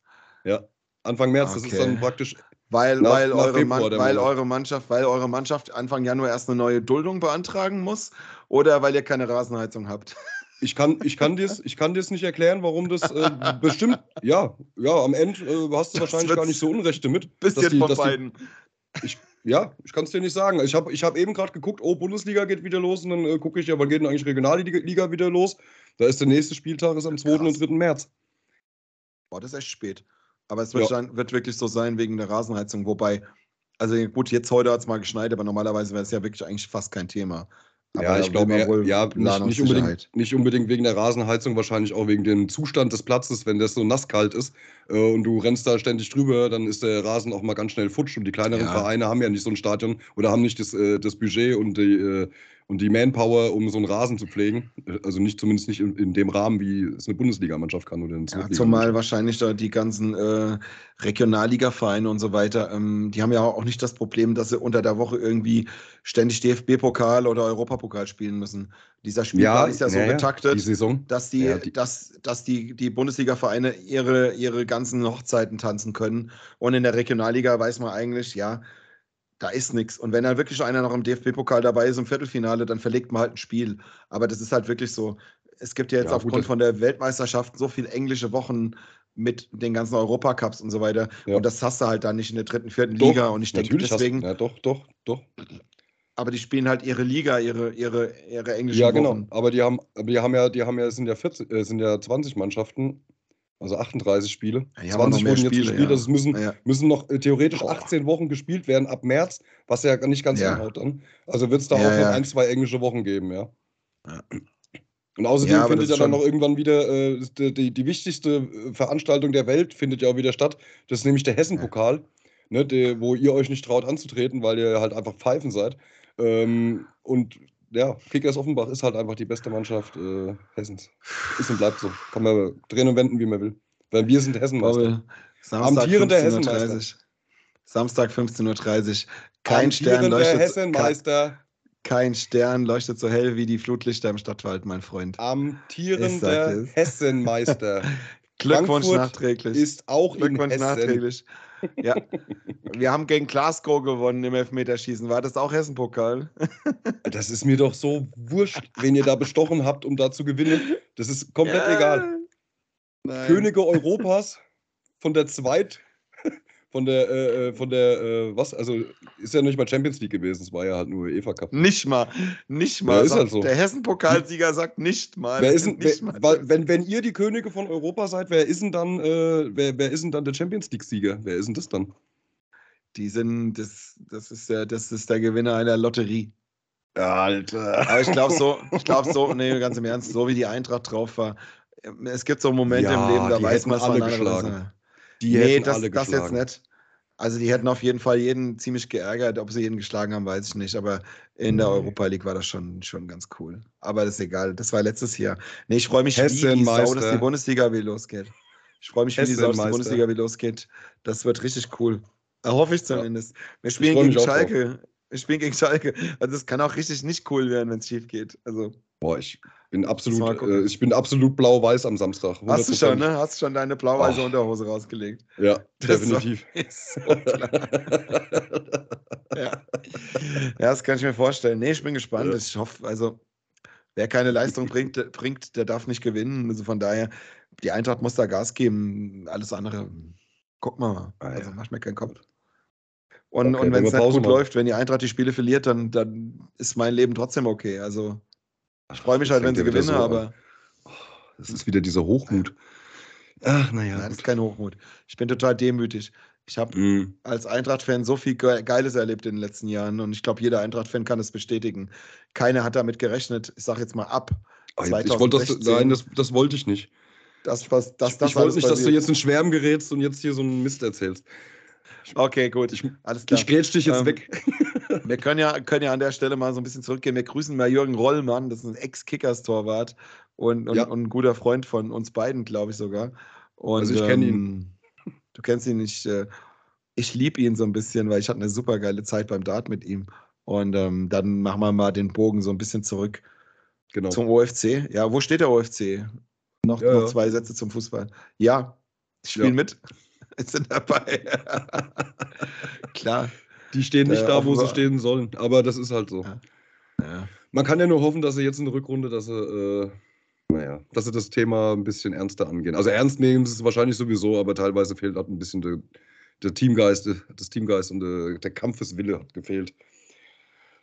Ja, Anfang März, das ist Okay. dann praktisch Weil, Nach- weil, nach eure Februar der weil, eure Mannschaft, weil eure Mannschaft Anfang Januar erst eine neue Duldung beantragen muss oder weil ihr keine Rasenheizung habt. Ich kann, ich kann dir's, ich kann dir's nicht erklären, warum das äh, bestimmt, ja, ja, am Ende äh, hast du Das wahrscheinlich gar nicht so Unrecht damit. Bisschen dass die- von die- beiden. Ich, ja, ich kann es dir nicht sagen. Ich habe ich hab eben gerade geguckt, oh, Bundesliga geht wieder los und dann äh, gucke ich, ja, wann geht denn eigentlich Regionalliga Liga wieder los? Da ist der nächste Spieltag ist am 2. und Krass. 3. März. Boah, das ist echt spät. Aber es wird, Ja. sein, wird wirklich so sein wegen der Rasenheizung. Wobei, also gut, jetzt heute hat es mal geschneit, aber normalerweise wäre es ja wirklich eigentlich fast kein Thema. Aber ja, ich glaube, ja, nicht, nicht, unbedingt, nicht unbedingt wegen der Rasenheizung, wahrscheinlich auch wegen dem Zustand des Platzes, wenn das so nasskalt ist äh, und du rennst da ständig drüber, dann ist der Rasen auch mal ganz schnell futsch und die kleineren Ja. Vereine haben ja nicht so ein Stadion oder haben nicht das, äh, das Budget und die, äh, und die Manpower, um so einen Rasen zu pflegen. Also nicht zumindest nicht in, in dem Rahmen, wie es eine Bundesligamannschaft kann oder eine Ja, zumal wahrscheinlich da die ganzen äh, Regionalliga-Vereine und so weiter, ähm, die haben ja auch nicht das Problem, dass sie unter der Woche irgendwie ständig DFB-Pokal oder Europapokal spielen müssen. Dieser Spielplan ist ja so ja, getaktet, Die dass die, Ja, die- dass, dass die, die Bundesliga-Vereine ihre, ihre ganzen Hochzeiten tanzen können. Und in der Regionalliga weiß man eigentlich, ja, da ist nichts. Und wenn dann wirklich einer noch im DFB-Pokal dabei ist im Viertelfinale, dann verlegt man halt ein Spiel. Aber das ist halt wirklich so. Es gibt ja jetzt Ja, gut, aufgrund das- von der Weltmeisterschaft so viele englische Wochen mit den ganzen Europacups und so weiter. Ja. Und das hast du halt dann nicht in der dritten, vierten Doch, Liga. Und ich denke Natürlich hast- deswegen, Ja, doch, doch, doch. aber die spielen halt ihre Liga, ihre, ihre, ihre englischen Ja, genau. Wochen. Aber die haben, aber die haben ja, die haben ja, es sind ja 40, äh, sind ja 20 Mannschaften, also 38 Spiele. Ja, die haben auch noch 20 mehr wurden jetzt Spiele, gespielt, ja. also es müssen, Ja. müssen noch äh, theoretisch Boah. 18 Wochen gespielt werden ab März, was ja nicht ganz Ja. hinhaut dann. Also wird es da auch noch ein, zwei englische Wochen geben, ja. Und außerdem findet ja dann noch irgendwann wieder äh, die, die, die, wichtigste äh, Veranstaltung der Welt findet ja auch wieder statt. Das ist nämlich der Hessen-Pokal, ne, wo ihr euch nicht traut anzutreten, weil ihr halt einfach Pfeifen seid. Ähm, und ja, Kickers Offenbach ist halt einfach die beste Mannschaft äh, Hessens. Ist und bleibt so. Kann man drehen und wenden, wie man will. Weil wir sind Hessenmeister. Amtierender Hessenmeister. Samstag 15.30 Uhr. Kein Stern leuchtet. Hessenmeister. Kein Stern leuchtet so hell wie die Flutlichter im Stadtwald, mein Freund. Amtierender Hessenmeister. (laughs) Glückwunsch Frankfurt nachträglich. Ist auch Glückwunsch in Hessen. nachträglich. Ja. Wir haben gegen Glasgow gewonnen im Elfmeterschießen. War das auch Hessen-Pokal? (laughs) Das ist mir doch so wurscht, wenn ihr da bestochen habt, um da zu gewinnen. Das ist komplett ja. egal. Nein. Könige Europas von der Zweit von der, äh, äh, von der, äh, was? Also ist ja nicht mal Champions League gewesen, es war ja halt nur UEFA Cup. Nicht mal, nicht mal. Ja, ist halt so. Der Hessen-Pokalsieger sagt nicht mal. Wer ist denn, nicht wer, mal wenn, wenn ihr die Könige von Europa seid, wer ist denn dann, äh, wer, wer ist denn dann der Champions League-Sieger? Wer ist denn das dann? Die sind, das, das, ist der, das ist der Gewinner einer Lotterie. Alter. Aber ich glaube so, ich glaube so, nee, ganz im Ernst, so wie die Eintracht drauf war. Es gibt so Momente ja, im Leben, da weiß man es alle geschlagen. Die nee, das, das jetzt nicht. Also die hätten auf jeden Fall jeden ziemlich geärgert. Ob sie jeden geschlagen haben, weiß ich nicht. Aber in der Europa League war das schon, schon ganz cool. Aber das ist egal. Das war letztes Jahr. Nee, ich freue mich wie die Sau, dass die Bundesliga wie losgeht. Ich freue mich wie die Sau, dass die Bundesliga wie losgeht. Das wird richtig cool. Hoffe ich zumindest. Wir spielen gegen Schalke. Wir spielen gegen Schalke. Also es kann auch richtig nicht cool werden, wenn es schief geht. Also. Boah, ich bin absolut, äh, ich bin absolut blau-weiß am Samstag. 100%. Hast du schon, ne? Hast du schon deine blau-weiße oh. Unterhose rausgelegt? Ja, das definitiv. (laughs) Ist so ja. ja, das kann ich mir vorstellen. Nee, ich bin gespannt. Ja. Ich hoffe, also, wer keine Leistung bringt, (laughs) bringt, der darf nicht gewinnen. Also von daher, die Eintracht muss da Gas geben. Alles andere, guck mal. Ah, also, mach mir keinen Kopf. Und, okay, und wenn es nicht gut machen. läuft, wenn die Eintracht die Spiele verliert, dann, dann ist mein Leben trotzdem okay. Also ich freue mich halt, wenn sie gewinnen, so aber. Oh, das ist wieder dieser Hochmut. Ach, naja. Nein, das ist kein Hochmut. Ich bin total demütig. Ich habe mm. als Eintracht-Fan so viel Geiles erlebt in den letzten Jahren und ich glaube, jeder Eintracht-Fan kann es bestätigen. Keiner hat damit gerechnet, ich sage jetzt mal ab. Oh, ich wollte das, nein, das, das wollte ich nicht. Das, was, das, das ich wollte nicht, dass du jetzt in Schwärmen gerätst und jetzt hier so einen Mist erzählst. Okay, gut. Ich, alles klar. Ich grätsch dich jetzt ähm, weg. Wir können ja, können ja an der Stelle mal so ein bisschen zurückgehen. Wir grüßen mal Jürgen Rollmann, das ist ein Ex-Kickers-Torwart und, und, ja. und, ein guter Freund von uns beiden, glaube ich sogar. Und, also ich kenne ähm, ihn. Du kennst ihn nicht. Äh, ich liebe ihn so ein bisschen, weil ich hatte eine super geile Zeit beim Dart mit ihm. Und ähm, dann machen wir mal den Bogen so ein bisschen zurück genau. zum OFC. Ja, wo steht der OFC? Noch, ja, noch ja. zwei Sätze zum Fußball. Ja, ich spiele mit. (laughs) sind dabei. (laughs) Klar. Die stehen nicht da, wo sie stehen sollen. Aber das ist halt so. Ja. Ja. Man kann ja nur hoffen, dass sie jetzt in der Rückrunde, dass sie, äh, naja, dass sie das Thema ein bisschen ernster angehen. Also ernst nehmen sie es wahrscheinlich sowieso, aber teilweise fehlt halt ein bisschen der, der Teamgeist, das Teamgeist und der, der Kampfeswille hat gefehlt.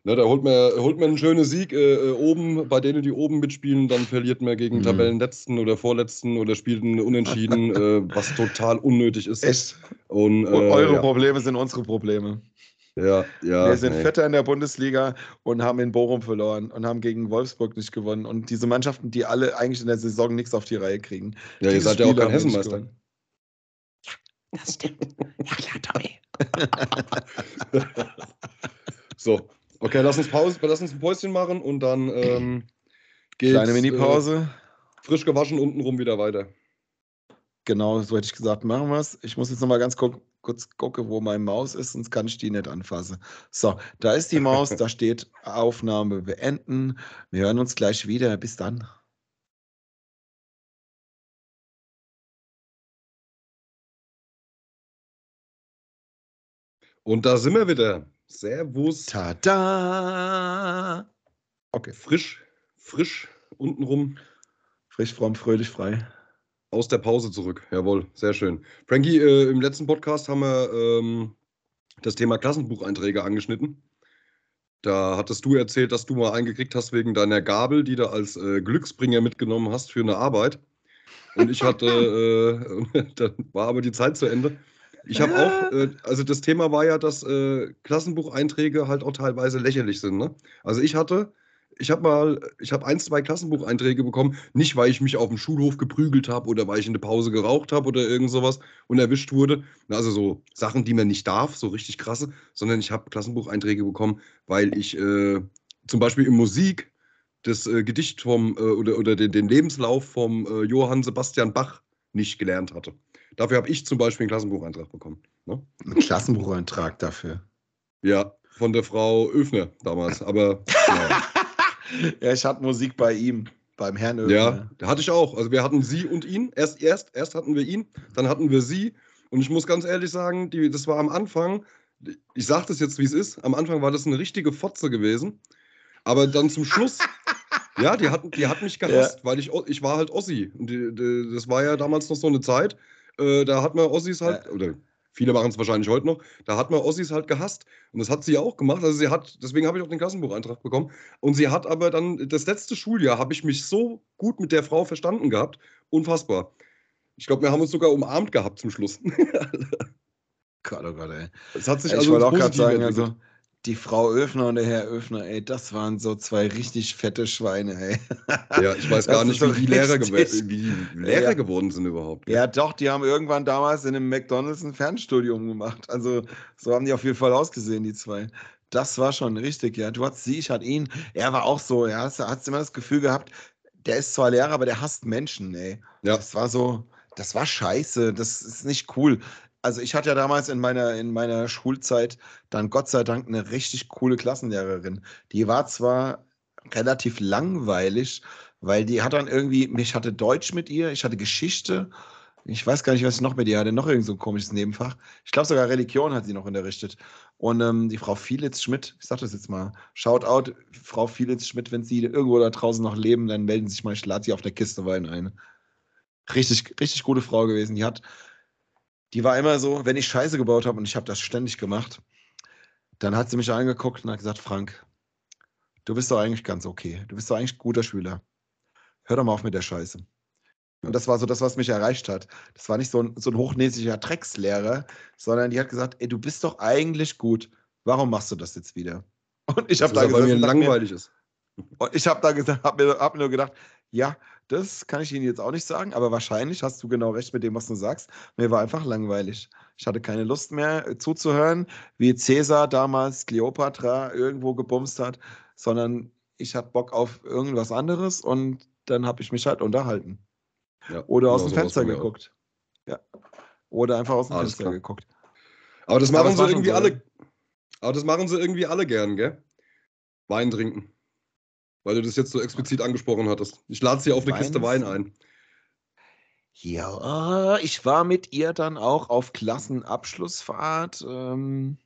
Ne, da holt man, holt man einen schönen Sieg äh, äh, oben, bei denen, die oben mitspielen, dann verliert man gegen mhm. Tabellenletzten oder Vorletzten oder spielt einen Unentschieden, (laughs) äh, was total unnötig ist. Echt? Und, äh, eure ja. Probleme sind unsere Probleme. Ja, ja. Wir sind nee. Vierter in der Bundesliga und haben in Bochum verloren und haben gegen Wolfsburg nicht gewonnen. Und diese Mannschaften, die alle eigentlich in der Saison nichts auf die Reihe kriegen. Ja, ihr seid ja auch kein Hessenmeister. Ja, das stimmt. Ja, klar, Tommy. (laughs) so, Okay, lass uns Pause, lass uns ein Päuschen machen und dann ähm, geht's. Kleine Mini-Pause. Äh, frisch gewaschen untenrum wieder weiter. Genau, so hätte ich gesagt, machen wir es. Ich muss jetzt nochmal ganz kurz, kurz gucken, wo meine Maus ist, sonst kann ich die nicht anfassen. So, da ist die Maus, (laughs) da steht Aufnahme beenden. Wir hören uns gleich wieder. Bis dann. Und da sind wir wieder. Servus. Tada! Okay, frisch, frisch untenrum. Frisch, fromm, fröhlich, frei. Aus der Pause zurück. Jawohl, sehr schön. Frankie, äh, im letzten Podcast haben wir ähm, das Thema Klassenbucheinträge angeschnitten. Da hattest du erzählt, dass du mal eingekriegt hast wegen deiner Gabel, die du als äh, Glücksbringer mitgenommen hast für eine Arbeit. Und ich hatte, äh, (laughs) dann war aber die Zeit zu Ende. Ich habe auch, äh, also das Thema war ja, dass äh, Klassenbucheinträge halt auch teilweise lächerlich sind. Ne? Also ich hatte ich habe mal, ich habe ein, zwei Klassenbucheinträge bekommen, nicht weil ich mich auf dem Schulhof geprügelt habe oder weil ich in der Pause geraucht habe oder irgend sowas und erwischt wurde. Also so Sachen, die man nicht darf, so richtig krasse, sondern ich habe Klassenbucheinträge bekommen, weil ich äh, zum Beispiel in Musik das äh, Gedicht vom äh, oder, oder den, den Lebenslauf vom äh, Johann Sebastian Bach nicht gelernt hatte. Dafür habe ich zum Beispiel einen Klassenbucheintrag bekommen. Ne? Ein Klassenbucheintrag dafür. Ja, von der Frau Öfner damals. Aber ja. (laughs) ja, ich hatte Musik bei ihm, beim Herrn Öfner. Ja, da hatte ich auch. Also wir hatten sie und ihn. Erst, erst, erst hatten wir ihn, dann hatten wir sie. Und ich muss ganz ehrlich sagen, die, das war am Anfang, ich sage das jetzt, wie es ist, am Anfang war das eine richtige Fotze gewesen. Aber dann zum Schluss, (laughs) ja, die hat, die hat mich gehasst, ja. weil ich, ich war halt Ossi. Und die, die, das war ja damals noch so eine Zeit, äh, da hat man Ossis halt, ja. oder viele machen es wahrscheinlich heute noch, da hat man Ossis halt gehasst. Und das hat sie auch gemacht. Also sie hat, deswegen habe ich auch den Klassenbucheintrag bekommen. Und sie hat aber dann, das letzte Schuljahr habe ich mich so gut mit der Frau verstanden gehabt. Unfassbar. Ich glaube, wir haben uns sogar umarmt gehabt zum Schluss. (laughs) Gott, oh Gott, ey. Das hat sich ich also wollte auch gerade sagen, also die Frau Öfner und der Herr Öfner, ey, das waren so zwei richtig fette Schweine, ey. Ja, ich weiß (laughs) gar nicht, wie die Lehrer, wie Lehrer ja. geworden sind überhaupt. Ja, doch, die haben irgendwann damals in einem McDonalds ein Fernstudium gemacht. Also so haben die auf jeden Fall ausgesehen, die zwei. Das war schon richtig, ja. Du hattest sie, ich hatte ihn. Er war auch so, ja, hast, hast immer das Gefühl gehabt, der ist zwar Lehrer, aber der hasst Menschen, ey. Ja. Das war so, das war scheiße, das ist nicht cool also ich hatte ja damals in meiner, in meiner Schulzeit dann Gott sei Dank eine richtig coole Klassenlehrerin. Die war zwar relativ langweilig, weil die hat dann irgendwie, mich hatte Deutsch mit ihr, ich hatte Geschichte, ich weiß gar nicht, was ich noch mit ihr hatte, noch irgend so ein komisches Nebenfach. Ich glaube sogar Religion hat sie noch unterrichtet. Und ähm, die Frau Fielitz-Schmidt, ich sag das jetzt mal, Shoutout, Frau Fielitz-Schmidt, wenn Sie irgendwo da draußen noch leben, dann melden Sie sich mal, ich lade Sie auf der Kiste Wein ein. Richtig, richtig gute Frau gewesen. Die hat die war immer so, wenn ich Scheiße gebaut habe und ich habe das ständig gemacht, dann hat sie mich angeguckt und hat gesagt, Frank, du bist doch eigentlich ganz okay. Du bist doch eigentlich ein guter Schüler. Hör doch mal auf mit der Scheiße. Und das war so das, was mich erreicht hat. Das war nicht so ein, so ein hochnäsiger Dreckslehrer, sondern die hat gesagt, ey, du bist doch eigentlich gut. Warum machst du das jetzt wieder? Und ich habe da gesagt, weil mir langweilig mir, ist. Und ich habe da gesagt, habe mir, hab mir nur gedacht, ja, das kann ich Ihnen jetzt auch nicht sagen, aber wahrscheinlich hast du genau recht mit dem, was du sagst. Mir war einfach langweilig. Ich hatte keine Lust mehr äh, zuzuhören, wie Cäsar damals Kleopatra irgendwo gebumst hat, sondern ich hatte Bock auf irgendwas anderes und dann habe ich mich halt unterhalten. Ja, Oder aus dem Fenster geguckt. Ja. Oder einfach aus dem Alles Fenster klar. geguckt. Aber das machen aber sie irgendwie so, alle. Aber das machen sie irgendwie alle gern, gell? Wein trinken. Weil du das jetzt so explizit angesprochen hattest. Ich lade sie auf eine Weins? Kiste Wein ein. Ja, ich war mit ihr dann auch auf Klassenabschlussfahrt. Ähm,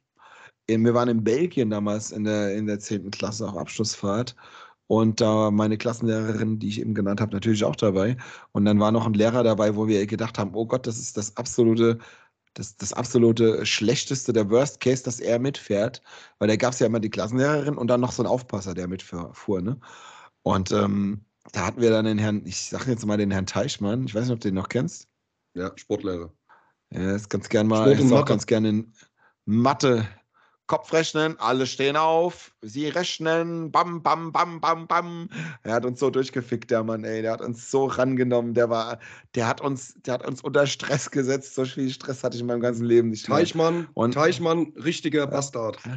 wir waren in Belgien damals in der, in der 10. Klasse auf Abschlussfahrt. Und da meine Klassenlehrerin, die ich eben genannt habe, natürlich auch dabei. Und dann war noch ein Lehrer dabei, wo wir gedacht haben, oh Gott, das ist das absolute das, das absolute Schlechteste, der Worst Case, dass er mitfährt, weil da gab es ja immer die Klassenlehrerin und dann noch so ein Aufpasser, der mitfuhr. Ne? Und ähm, da hatten wir dann den Herrn, ich sage jetzt mal den Herrn Teichmann, ich weiß nicht, ob du den noch kennst. Ja, Sportlehrer. Er ist ganz gern mal, ist auch ganz gerne in Mathe Kopfrechnen, alle stehen auf, sie rechnen, bam, bam, bam, bam, bam. Er hat uns so durchgefickt, der Mann, ey. Der hat uns so rangenommen. Der war, der hat uns, der hat uns unter Stress gesetzt. So viel Stress hatte ich in meinem ganzen Leben nicht. Teichmann, Und, Teichmann, richtiger Bastard. (laughs)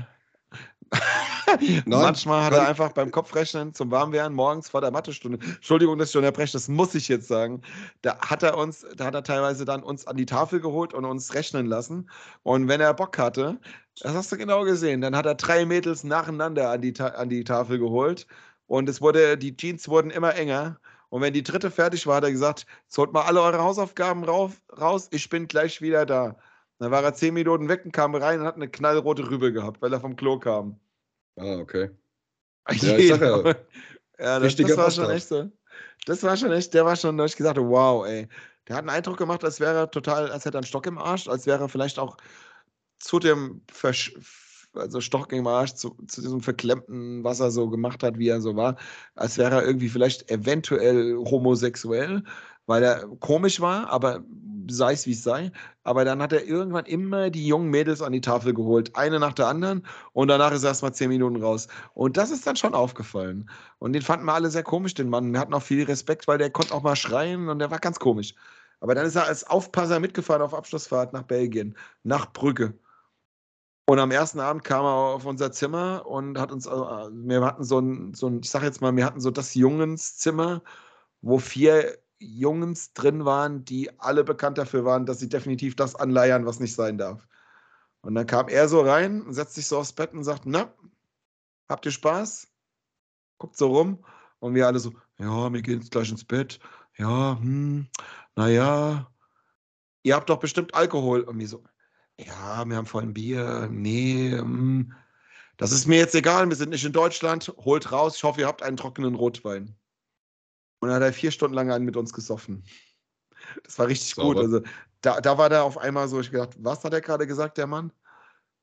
Manchmal hat er einfach beim Kopfrechnen zum Warmwerden morgens vor der Mathestunde, Entschuldigung, dass ich unterbreche, das muss ich jetzt sagen, da hat er uns, da hat er teilweise dann uns an die Tafel geholt und uns rechnen lassen. Und wenn er Bock hatte, das hast du genau gesehen, dann hat er drei Mädels nacheinander an die, an die Tafel geholt und es wurde, die Jeans wurden immer enger. Und wenn die dritte fertig war, hat er gesagt, holt mal alle eure Hausaufgaben rauf, raus, ich bin gleich wieder da. Dann war er zehn Minuten weg und kam rein und hat eine knallrote Rübe gehabt, weil er vom Klo kam. Ah, okay. (laughs) Ja, ich sag ja. ja das, das war schon echt so. Das war schon echt, der war schon, da ich gesagt, wow, ey. Der hat einen Eindruck gemacht, als wäre er total, als hätte er einen Stock im Arsch, als wäre er vielleicht auch zu dem Versch also Stock im Arsch, zu, zu, diesem verklemmten, was er so gemacht hat, wie er so war, als wäre er irgendwie vielleicht eventuell homosexuell, weil er komisch war, aber sei es wie es sei. Aber dann hat er irgendwann immer die jungen Mädels an die Tafel geholt, eine nach der anderen. Und danach ist er erst mal zehn Minuten raus. Und das ist dann schon aufgefallen. Und den fanden wir alle sehr komisch, den Mann. Wir hatten auch viel Respekt, weil der konnte auch mal schreien und der war ganz komisch. Aber dann ist er als Aufpasser mitgefahren auf Abschlussfahrt nach Belgien, nach Brügge. Und am ersten Abend kam er auf unser Zimmer und hat uns, äh, wir hatten so ein, so ein ich sag jetzt mal, wir hatten so das Jungenszimmer, wo vier Jungs drin waren, die alle bekannt dafür waren, dass sie definitiv das anleiern, was nicht sein darf. Und dann kam er so rein setzt sich so aufs Bett und sagt, na, habt ihr Spaß? Guckt so rum und wir alle so, ja, wir gehen jetzt gleich ins Bett. Ja, hm, naja, ihr habt doch bestimmt Alkohol. Und wir so, ja, wir haben voll ein Bier. Nee, hm, das ist mir jetzt egal, wir sind nicht in Deutschland. Holt raus, ich hoffe, ihr habt einen trockenen Rotwein. Und dann hat er vier Stunden lang einen mit uns gesoffen. Das war richtig Sauber. gut. Also da, da war der auf einmal so, ich gedacht, was hat er gerade gesagt, der Mann?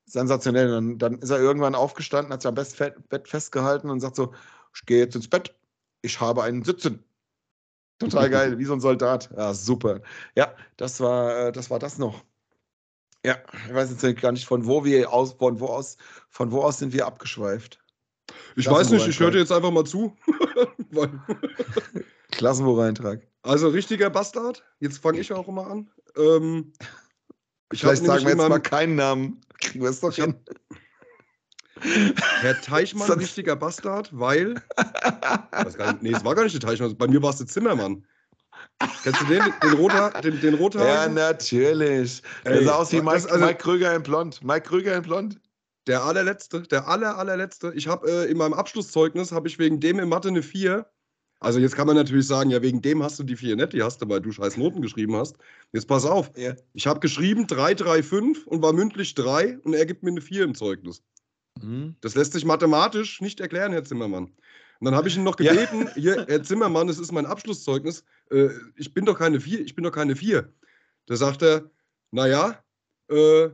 Sensationell. Dann, dann ist er irgendwann aufgestanden, hat sich am Bett festgehalten und sagt so, ich gehe jetzt ins Bett, ich habe einen Sitzen. Total geil, (laughs) wie so ein Soldat. Ja, super. Ja, das war, äh, das war das noch. Ja, ich weiß jetzt gar nicht, von wo wir aus, von wo aus, von wo aus sind wir abgeschweift. Ich weiß nicht, ich höre dir jetzt einfach mal zu. (laughs) (laughs) Klassenbucheintrag. Also richtiger Bastard. Jetzt fange ich auch immer an. Ähm, Vielleicht sagen wir jetzt mal keinen Namen. Kriegen wir es doch hin. Herr Teichmann, richtiger Bastard, weil. Nicht, nee, es war gar nicht der Teichmann. Bei mir war es der Zimmermann. Kennst du den? Den Roter? Den, den Roter ja, natürlich. Der sah aus wie Mike, also, Mike Krüger in Blond. Mike Krüger in Blond. Der allerletzte, der aller, allerletzte. Ich habe äh, in meinem Abschlusszeugnis, habe ich wegen dem in Mathe eine 4. Also jetzt kann man natürlich sagen, ja, wegen dem hast du die 4 nicht, die hast du, weil du scheiß Noten geschrieben hast. Jetzt pass auf. Ja. Ich habe geschrieben 3, 3, 5 und war mündlich 3 und er gibt mir eine 4 im Zeugnis. Mhm. Das lässt sich mathematisch nicht erklären, Herr Zimmermann. Und dann habe ich ihn noch (laughs) gebeten, ja. hier, Herr Zimmermann, das ist mein Abschlusszeugnis. Äh, ich bin doch keine 4, ich bin doch keine 4. Da sagt er, naja, äh,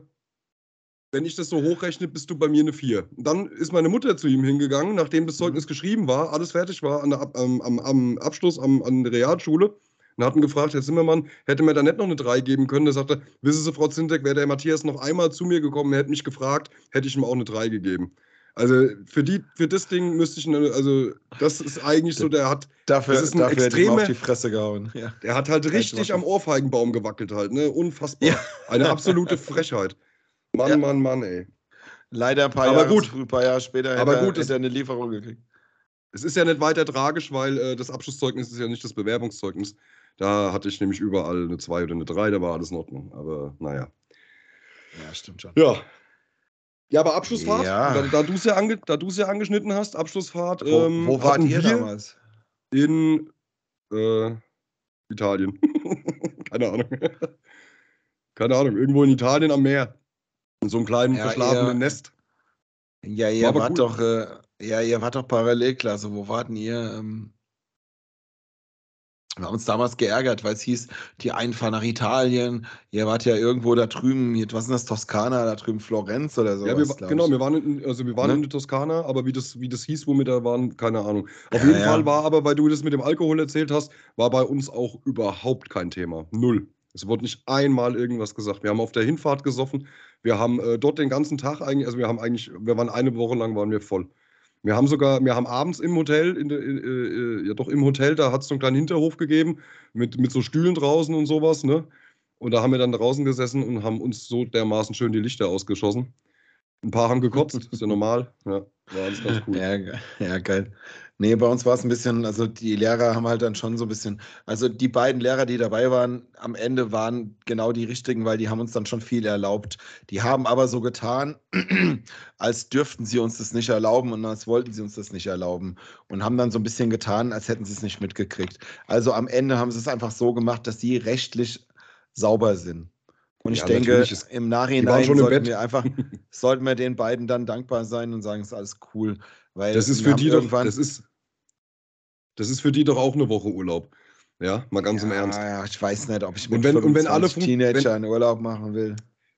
wenn ich das so hochrechne, bist du bei mir eine 4. Dann ist meine Mutter zu ihm hingegangen, nachdem das Zeugnis mhm. geschrieben war, alles fertig war der, am, am, am, Abschluss am, an der Realschule. Und hatten gefragt, Herr Zimmermann, hätte mir da nicht noch eine 3 geben können? Der sagte, wissen Sie, Frau Zintek, wäre der Matthias noch einmal zu mir gekommen, hätte mich gefragt, hätte ich ihm auch eine 3 gegeben. Also für, die, für das Ding müsste ich, also das ist eigentlich so, der hat, dafür, das ist ein dafür extreme, auf die Fresse gehauen. Ja. Der hat halt richtig am Ohrfeigenbaum gewackelt halt, ne? Unfassbar. Ja. Eine absolute Frechheit. Mann, ja. Mann, Mann, ey. Leider ein paar, aber Jahre, gut. ein paar Jahre später aber hätte, gut, hätte er eine Lieferung gekriegt. Es ist ja nicht weiter tragisch, weil äh, das Abschlusszeugnis ist ja nicht das Bewerbungszeugnis. Da hatte ich nämlich überall eine 2 oder eine 3, da war alles in Ordnung. Aber naja. Ja, stimmt schon. Ja. Ja, aber Abschlussfahrt, ja. da, da du es ja, ange, ja angeschnitten hast, Abschlussfahrt. Wo, ähm, wo wart ihr damals? In äh, Italien. (laughs) Keine Ahnung. (laughs) Keine Ahnung, irgendwo in Italien am Meer. In so einem kleinen, ja, verschlafenen Nest. Ja, ihr War wart doch, äh, ja, ihr wart doch Parallelklasse. Wo warten ihr? Ähm, wir haben uns damals geärgert, weil es hieß, die einen fahren nach Italien. Ihr wart ja irgendwo da drüben, was ist das, Toskana, da drüben Florenz oder so. Ja, wir, genau, wir waren, in, also wir waren ne? in der Toskana, aber wie das, wie das hieß, wo wir da waren, keine Ahnung. Auf ja, jeden ja. Fall war aber, weil du das mit dem Alkohol erzählt hast, war bei uns auch überhaupt kein Thema. Null. Es wurde nicht einmal irgendwas gesagt. Wir haben auf der Hinfahrt gesoffen. Wir haben äh, dort den ganzen Tag eigentlich, also wir haben eigentlich, wir waren eine Woche lang, waren wir voll. Wir haben sogar, wir haben abends im Hotel, in äh, äh, ja doch im Hotel, da hat es so einen kleinen Hinterhof gegeben mit, mit so Stühlen draußen und sowas, ne? Und da haben wir dann draußen gesessen und haben uns so dermaßen schön die Lichter ausgeschossen. Ein paar haben gekotzt, ist ja normal. Ja, war alles ganz cool. Ja, ja geil. Nee, bei uns war es ein bisschen, also die Lehrer haben halt dann schon so ein bisschen, also die beiden Lehrer, die dabei waren, am Ende waren genau die richtigen, weil die haben uns dann schon viel erlaubt. Die haben aber so getan, (clears throat) als dürften sie uns das nicht erlauben und als wollten sie uns das nicht erlauben und haben dann so ein bisschen getan, als hätten sie es nicht mitgekriegt. Also am Ende haben sie es einfach so gemacht, dass sie rechtlich sauber sind. Und ich ja, denke, ist, im Nachhinein sollten wir einfach, (laughs) sollten wir den beiden dann dankbar sein und sagen, es ist alles cool. Weil das ist für die doch, das ist, das ist für die doch auch eine Woche Urlaub. Ja, mal ganz ja, im Ernst. Ja, ich weiß nicht, ob ich mit und wenn, und wenn alle Teenager einen Urlaub machen will.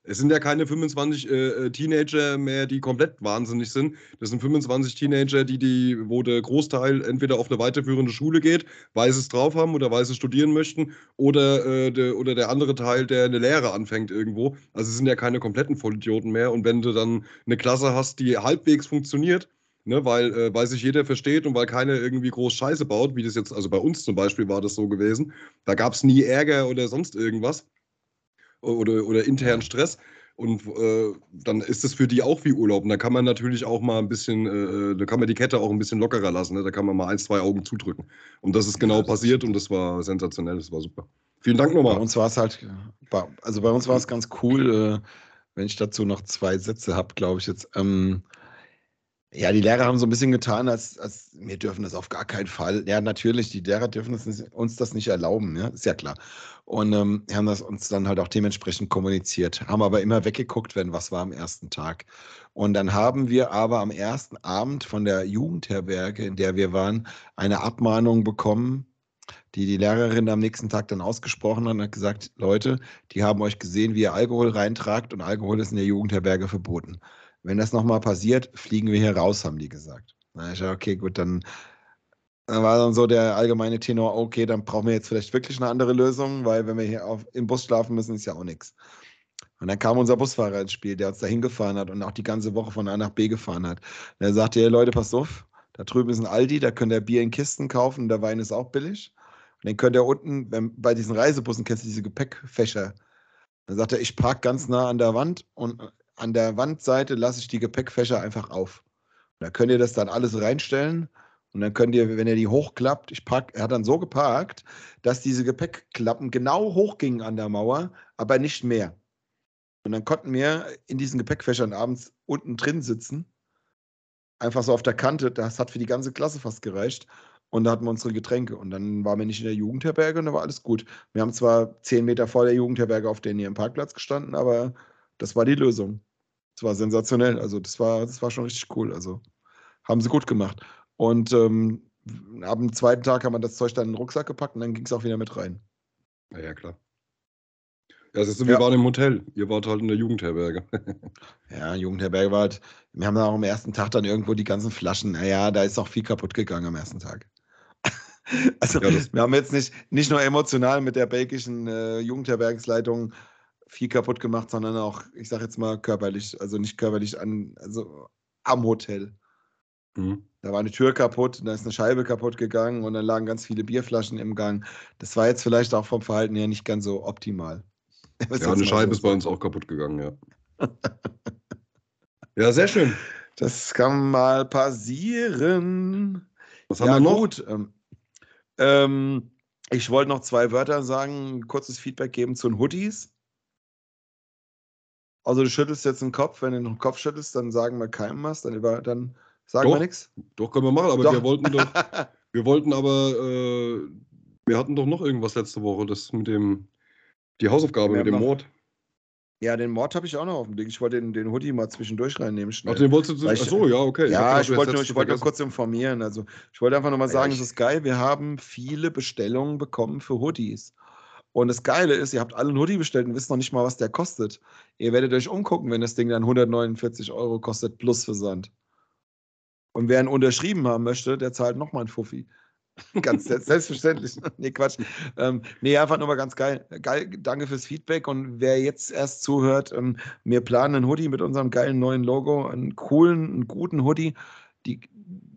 Es sind ja keine 25 äh, äh, Teenager mehr, die komplett wahnsinnig sind. Das sind 25 Teenager, die, die, wo der Großteil entweder auf eine weiterführende Schule geht, weil sie es drauf haben oder weil sie studieren möchten, oder, äh, der, oder der andere Teil, der eine Lehre anfängt irgendwo. Also es sind ja keine kompletten Vollidioten mehr. Und wenn du dann eine Klasse hast, die halbwegs funktioniert, ne, weil, äh, weil sich jeder versteht und weil keiner irgendwie groß Scheiße baut, wie das jetzt, also bei uns zum Beispiel war das so gewesen, da gab es nie Ärger oder sonst irgendwas oder, oder internen Stress. Und äh, dann ist es für die auch wie Urlaub. Und da kann man natürlich auch mal ein bisschen, äh, da kann man die Kette auch ein bisschen lockerer lassen. Ne? Da kann man mal ein, zwei Augen zudrücken. Und das ist genau passiert und das war sensationell, das war super. Vielen Dank nochmal. Bei uns war es halt, also bei uns war es ganz cool, äh, wenn ich dazu noch zwei Sätze habe, glaube ich jetzt. Ähm, ja, die Lehrer haben so ein bisschen getan, als, als wir dürfen das auf gar keinen Fall. Ja, natürlich, die Lehrer dürfen das nicht, uns das nicht erlauben, ja, ist ja klar. Und ähm, haben das uns dann halt auch dementsprechend kommuniziert, haben aber immer weggeguckt, wenn was war am ersten Tag. Und dann haben wir aber am ersten Abend von der Jugendherberge, in der wir waren, eine Abmahnung bekommen, die die Lehrerin am nächsten Tag dann ausgesprochen hat und hat gesagt, Leute, die haben euch gesehen, wie ihr Alkohol reintragt und Alkohol ist in der Jugendherberge verboten wenn das nochmal passiert, fliegen wir hier raus, haben die gesagt. Na, ich dachte, okay, gut, dann, dann war dann so der allgemeine Tenor, okay, dann brauchen wir jetzt vielleicht wirklich eine andere Lösung, weil wenn wir hier auf, im Bus schlafen müssen, ist ja auch nichts. Und dann kam unser Busfahrer ins Spiel, der uns da hingefahren hat und auch die ganze Woche von A nach B gefahren hat. Und er sagte, hey Leute, passt auf, da drüben ist ein Aldi, da könnt ihr Bier in Kisten kaufen, der Wein ist auch billig. Und dann könnt ihr unten, wenn, bei diesen Reisebussen kennst du diese Gepäckfächer. Dann sagt er, ich park ganz nah an der Wand und an der Wandseite lasse ich die Gepäckfächer einfach auf. da könnt ihr das dann alles reinstellen und dann könnt ihr, wenn ihr die hochklappt, ich park, er hat dann so geparkt, dass diese Gepäckklappen genau hochgingen an der Mauer, aber nicht mehr. Und dann konnten wir in diesen Gepäckfächern abends unten drin sitzen, einfach so auf der Kante. Das hat für die ganze Klasse fast gereicht. Und da hatten wir unsere Getränke. Und dann waren wir nicht in der Jugendherberge und da war alles gut. Wir haben zwar zehn Meter vor der Jugendherberge auf den hier im Parkplatz gestanden, aber das war die Lösung. Das war sensationell. Also das war, das war schon richtig cool. Also haben sie gut gemacht. Und ähm, ab dem zweiten Tag haben wir das Zeug dann in den Rucksack gepackt und dann ging es auch wieder mit rein. Ja, ja, klar. Ja, das ist, wir ja. waren im Hotel. Ihr wart halt in der Jugendherberge. (laughs) ja, Jugendherberge war halt. Wir haben dann auch am ersten Tag dann irgendwo die ganzen Flaschen. Naja, da ist auch viel kaputt gegangen am ersten Tag. (laughs) also, ja, wir haben jetzt nicht, nicht nur emotional mit der belgischen äh, Jugendherbergsleitung viel kaputt gemacht, sondern auch, ich sag jetzt mal, körperlich, also nicht körperlich an, also am Hotel. Mhm. Da war eine Tür kaputt, da ist eine Scheibe kaputt gegangen und dann lagen ganz viele Bierflaschen im Gang. Das war jetzt vielleicht auch vom Verhalten her nicht ganz so optimal. (laughs) Ja, eine Scheibe ist bei uns auch kaputt gegangen, ja. (laughs) ja, sehr schön. Das kann mal passieren. Was haben ja, wir noch? Gut. Ähm, ähm, ich wollte noch zwei Wörter sagen, kurzes Feedback geben zu den Hoodies. Also du schüttelst jetzt den Kopf, wenn du den Kopf schüttelst, dann sagen wir keinem was, dann, über, dann sagen doch, wir nichts. Doch, können wir machen, aber doch. wir wollten doch, (laughs) wir wollten aber, äh, wir hatten doch noch irgendwas letzte Woche, das mit dem, die Hausaufgabe wir mit dem noch, Mord. Ja, den Mord habe ich auch noch auf dem Blick. Ich wollte den, den Hoodie mal zwischendurch reinnehmen. Schnell. Ach, den wolltest du, ach so, ja, okay. Ja, ich, ich wollte, nur, ich wollte nur kurz informieren. Also, ich wollte einfach nur mal sagen, ja, es ist geil, wir haben viele Bestellungen bekommen für Hoodies. Und das Geile ist, ihr habt alle einen Hoodie bestellt und wisst noch nicht mal, was der kostet. Ihr werdet euch umgucken, wenn das Ding dann 149 Euro kostet plus Versand. Und wer einen unterschrieben haben möchte, der zahlt nochmal einen Fuffi. (laughs) ganz selbstverständlich. (laughs) nee, Quatsch. Ähm, nee, einfach nur mal ganz geil. geil. Danke fürs Feedback. Und wer jetzt erst zuhört, ähm, wir planen einen Hoodie mit unserem geilen neuen Logo, einen coolen, einen guten Hoodie. Die,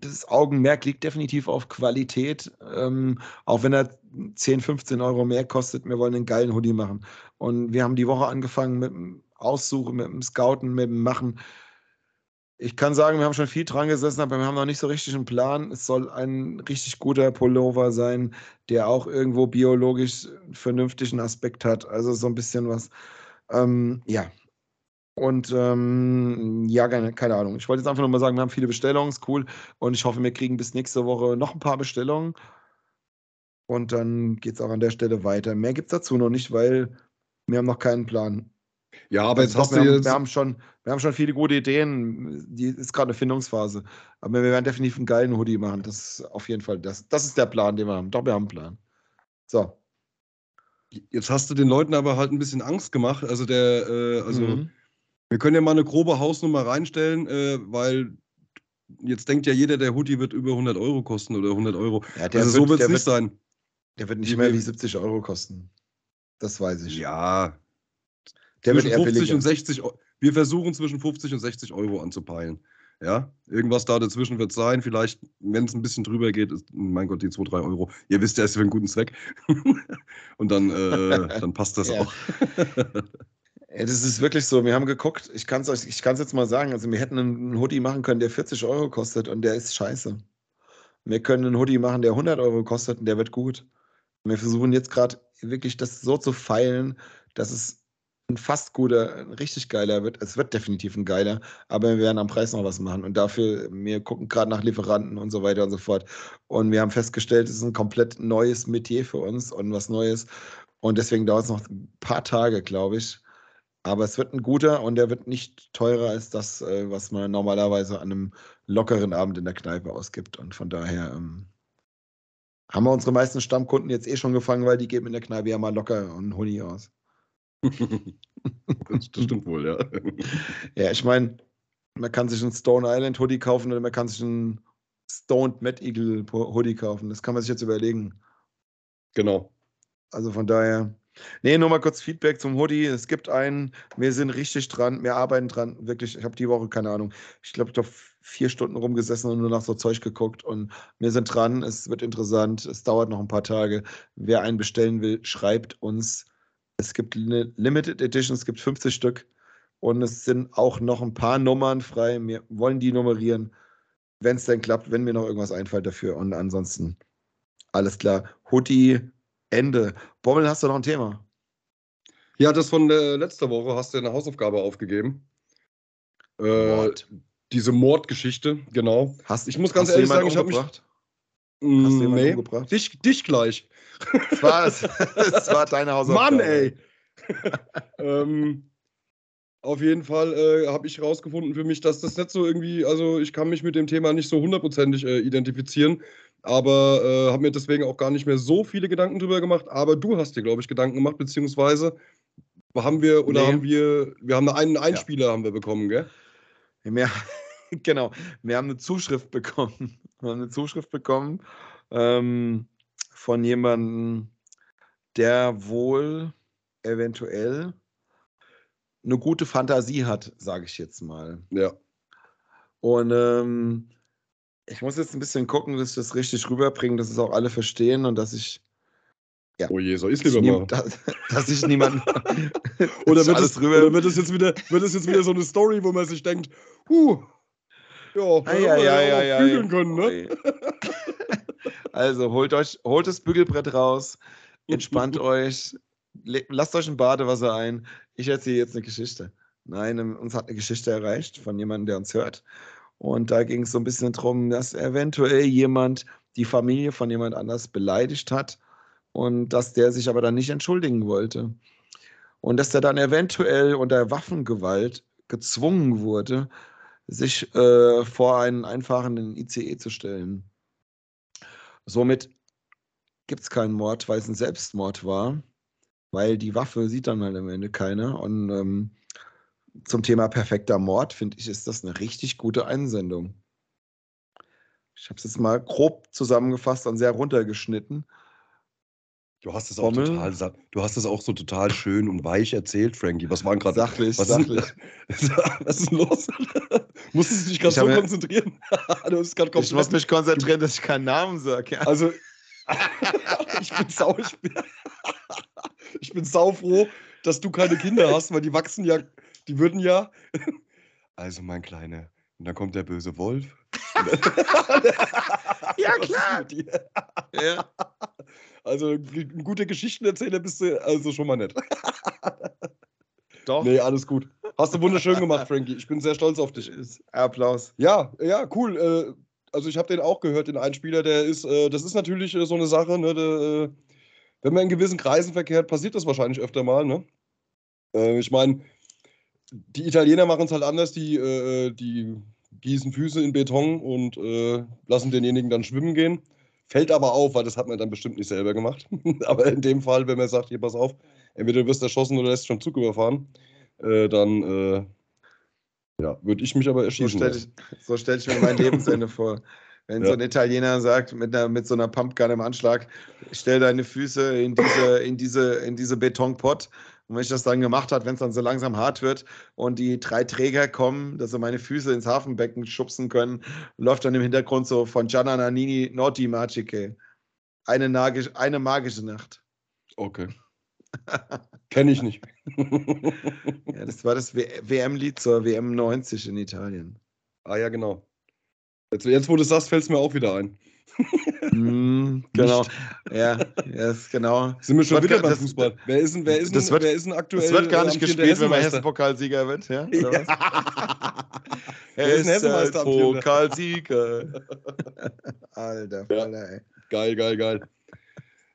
das Augenmerk liegt definitiv auf Qualität, ähm, auch wenn er 10, 15 Euro mehr kostet. Wir wollen einen geilen Hoodie machen. Und wir haben die Woche angefangen mit dem Aussuchen, mit dem Scouten, mit dem Machen. Ich kann sagen, wir haben schon viel dran gesessen, aber wir haben noch nicht so richtig einen Plan. Es soll ein richtig guter Pullover sein, der auch irgendwo biologisch vernünftigen Aspekt hat. Also so ein bisschen was. Ähm, ja, und ähm, ja, keine, keine, Ahnung. Ich wollte jetzt einfach nur mal sagen, wir haben viele Bestellungen, ist cool. Und ich hoffe, wir kriegen bis nächste Woche noch ein paar Bestellungen. Und dann geht es auch an der Stelle weiter. Mehr gibt es dazu noch nicht, weil wir haben noch keinen Plan. Ja, aber also jetzt hast wir du jetzt. wir, haben schon, wir haben schon viele gute Ideen. Die ist gerade eine Findungsphase. Aber wir werden definitiv einen geilen Hoodie machen. Das ist auf jeden Fall das. Das ist der Plan, den wir haben. Doch, wir haben einen Plan. So. Jetzt hast du den Leuten aber halt ein bisschen Angst gemacht. Also der, äh, also mhm. Wir können ja mal eine grobe Hausnummer reinstellen, äh, weil jetzt denkt ja jeder, der Hoodie wird über 100 Euro kosten oder 100 Euro. Ja, also so wird es nicht wird, sein. Der wird nicht mehr wie 70 Euro kosten. Das weiß ich. Ja. Der zwischen wird 50 und 60 Wir versuchen zwischen 50 und 60 Euro anzupeilen. Ja, irgendwas da dazwischen wird sein. Vielleicht, wenn es ein bisschen drüber geht, ist, mein Gott, die 2, 3 Euro. Ihr wisst ja, ist für einen guten Zweck. (laughs) Und dann, äh, dann passt das auch. (laughs) Ja, das ist wirklich so. Wir haben geguckt, ich kann es euch, ich kann jetzt mal sagen. Also, wir hätten einen Hoodie machen können, der 40 Euro kostet und der ist scheiße. Wir können einen Hoodie machen, der 100 Euro kostet und der wird gut. Wir versuchen jetzt gerade wirklich das so zu feilen, dass es ein fast guter, ein richtig geiler wird. Es wird definitiv ein geiler, aber wir werden am Preis noch was machen. Und dafür, wir gucken gerade nach Lieferanten und so weiter und so fort. Und wir haben festgestellt, es ist ein komplett neues Metier für uns und was Neues. Und deswegen dauert es noch ein paar Tage, glaube ich. Aber es wird ein guter und der wird nicht teurer als das, äh, was man normalerweise an einem lockeren Abend in der Kneipe ausgibt. Und von daher ähm, haben wir unsere meisten Stammkunden jetzt eh schon gefangen, weil die geben in der Kneipe ja mal locker einen Honig aus. das stimmt wohl, ja. Ja, ich meine, man kann sich einen Stone Island Hoodie kaufen oder man kann sich einen Stoned Mad Eagle Hoodie kaufen. Das kann man sich jetzt überlegen. Genau. Also von daher. Nee, nur mal kurz Feedback zum Hoodie. Es gibt einen, wir sind richtig dran, wir arbeiten dran. Wirklich, ich habe die Woche, keine Ahnung, ich glaube, ich habe vier Stunden rumgesessen und nur nach so Zeug geguckt. Und wir sind dran, es wird interessant, es dauert noch ein paar Tage. Wer einen bestellen will, schreibt uns es gibt eine Limited Edition, es gibt 50 Stück und es sind auch noch ein paar Nummern frei. Wir wollen die nummerieren, wenn es denn klappt, wenn mir noch irgendwas einfällt dafür. Und ansonsten alles klar. Hoodie, Ende. Bommel, hast du noch ein Thema? Ja, das von äh, letzter Woche hast du eine Hausaufgabe aufgegeben. Äh, Mord. Diese Mordgeschichte, genau. Hast, ich muss ganz ehrlich sagen, ich habe mich. Hast du nee, umgebracht? Dich, dich gleich. Das war, (laughs) das war deine Hausaufgabe. Mann, ey! (laughs) ähm, auf jeden Fall äh, habe ich herausgefunden für mich, dass das nicht so irgendwie, also ich kann mich mit dem Thema nicht so hundertprozentig äh, identifizieren, aber äh, habe mir deswegen auch gar nicht mehr so viele Gedanken drüber gemacht. Aber du hast dir, glaube ich, Gedanken gemacht, beziehungsweise haben wir, oder nee. haben wir, wir haben einen Einspieler ja. haben wir bekommen, gell? Mehr, (laughs) genau, wir haben eine Zuschrift bekommen. Wir haben eine Zuschrift bekommen. Ähm, von jemandem, der wohl eventuell eine gute Fantasie hat, sage ich jetzt mal. Ja. Und ähm, ich muss jetzt ein bisschen gucken, dass ich das richtig rüberbringe, dass es auch alle verstehen und dass ich. Ja, oh je, soll ich lieber mal. (laughs) Dass, dass ich niemanden. (laughs) (laughs) oder, wird es, oder wird es jetzt wieder, wird es jetzt wieder so eine Story, wo man sich denkt, huh, ja, ah, ja, ja, ja, ja, ja, können, ne? Also holt euch, holt das Bügelbrett raus, entspannt euch, lasst euch ein Badewasser ein. Ich erzähle jetzt eine Geschichte. Nein, uns hat eine Geschichte erreicht von jemandem, der uns hört. Und da ging es so ein bisschen darum, dass eventuell jemand die Familie von jemand anders beleidigt hat und dass der sich aber dann nicht entschuldigen wollte. Und dass der dann eventuell unter Waffengewalt gezwungen wurde, sich äh, vor einen einfahrenden ICE zu stellen. Somit gibt es keinen Mord, weil es ein Selbstmord war, weil die Waffe sieht dann halt am Ende keiner. Und ähm, zum Thema perfekter Mord, finde ich, ist das eine richtig gute Einsendung. Ich habe es jetzt mal grob zusammengefasst und sehr runtergeschnitten. Du hast es auch total, du hast es auch so total schön und weich erzählt, Frankie. Was war gerade? Sachlich, was sachlich. Ist, (laughs) was ist los? (laughs) Musstest du dich gerade so konzentrieren? (laughs) ich muss mich konzentrieren, dass ich keinen Namen sage. Ja. Also, ich bin sau, ich bin, ich bin saufroh, dass du keine Kinder hast, weil die wachsen ja, die würden ja. (laughs) Also, mein Kleiner, und dann kommt der böse Wolf. (laughs) ja, (laughs) klar. Ja. Also ein guter Geschichtenerzähler bist du also schon mal nett. Doch. Nee, alles gut. Hast du wunderschön gemacht, Frankie. Ich bin sehr stolz auf dich. Applaus. Ja, ja, cool. Äh, also ich habe den auch gehört, den Einspieler, der ist, äh, das ist natürlich äh, so eine Sache, ne, der, wenn man in gewissen Kreisen verkehrt, passiert das wahrscheinlich öfter mal, ne? Ich meine, die Italiener machen es halt anders, die, die gießen Füße in Beton und lassen denjenigen dann schwimmen gehen Fällt aber auf, weil das hat man dann bestimmt nicht selber gemacht. (laughs) aber in dem Fall, wenn man sagt, hier, pass auf, entweder du wirst erschossen oder lässt schon Zug überfahren, äh, dann äh, ja, würde ich mich aber erschießen. So stelle ich, so stell ich, mir mein Lebensende (laughs) vor. Wenn ja. so ein Italiener sagt, mit, einer, mit so einer Pumpgun im Anschlag, stell deine Füße in diese, in diese, in diese Betonpott. Und wenn ich das dann gemacht habe, wenn es dann so langsam hart wird und die drei Träger kommen, dass sie meine Füße ins Hafenbecken schubsen können, läuft dann im Hintergrund so von Gianna Nannini Noti Magiche. Eine, magisch, eine magische Nacht. Okay. (laughs) Kenne ich nicht. (laughs) ja, das war das WM-Lied zur WM 90 in Italien. Ah ja, genau. Jetzt, jetzt wo du sagst, fällt es mir auch wieder ein. Mm, (laughs) genau. Ja, yes, genau. Sind wir schon wieder beim Fußball? Wer ist denn, wer ist denn, das wird, wer ist denn aktuell? Das wird gar nicht gespielt, wenn man Hessen-Pokalsieger wird. Ja? (laughs) (laughs) ja. Hessen-Pokalsieger. Alter, Falle, ey. Geil, geil, geil.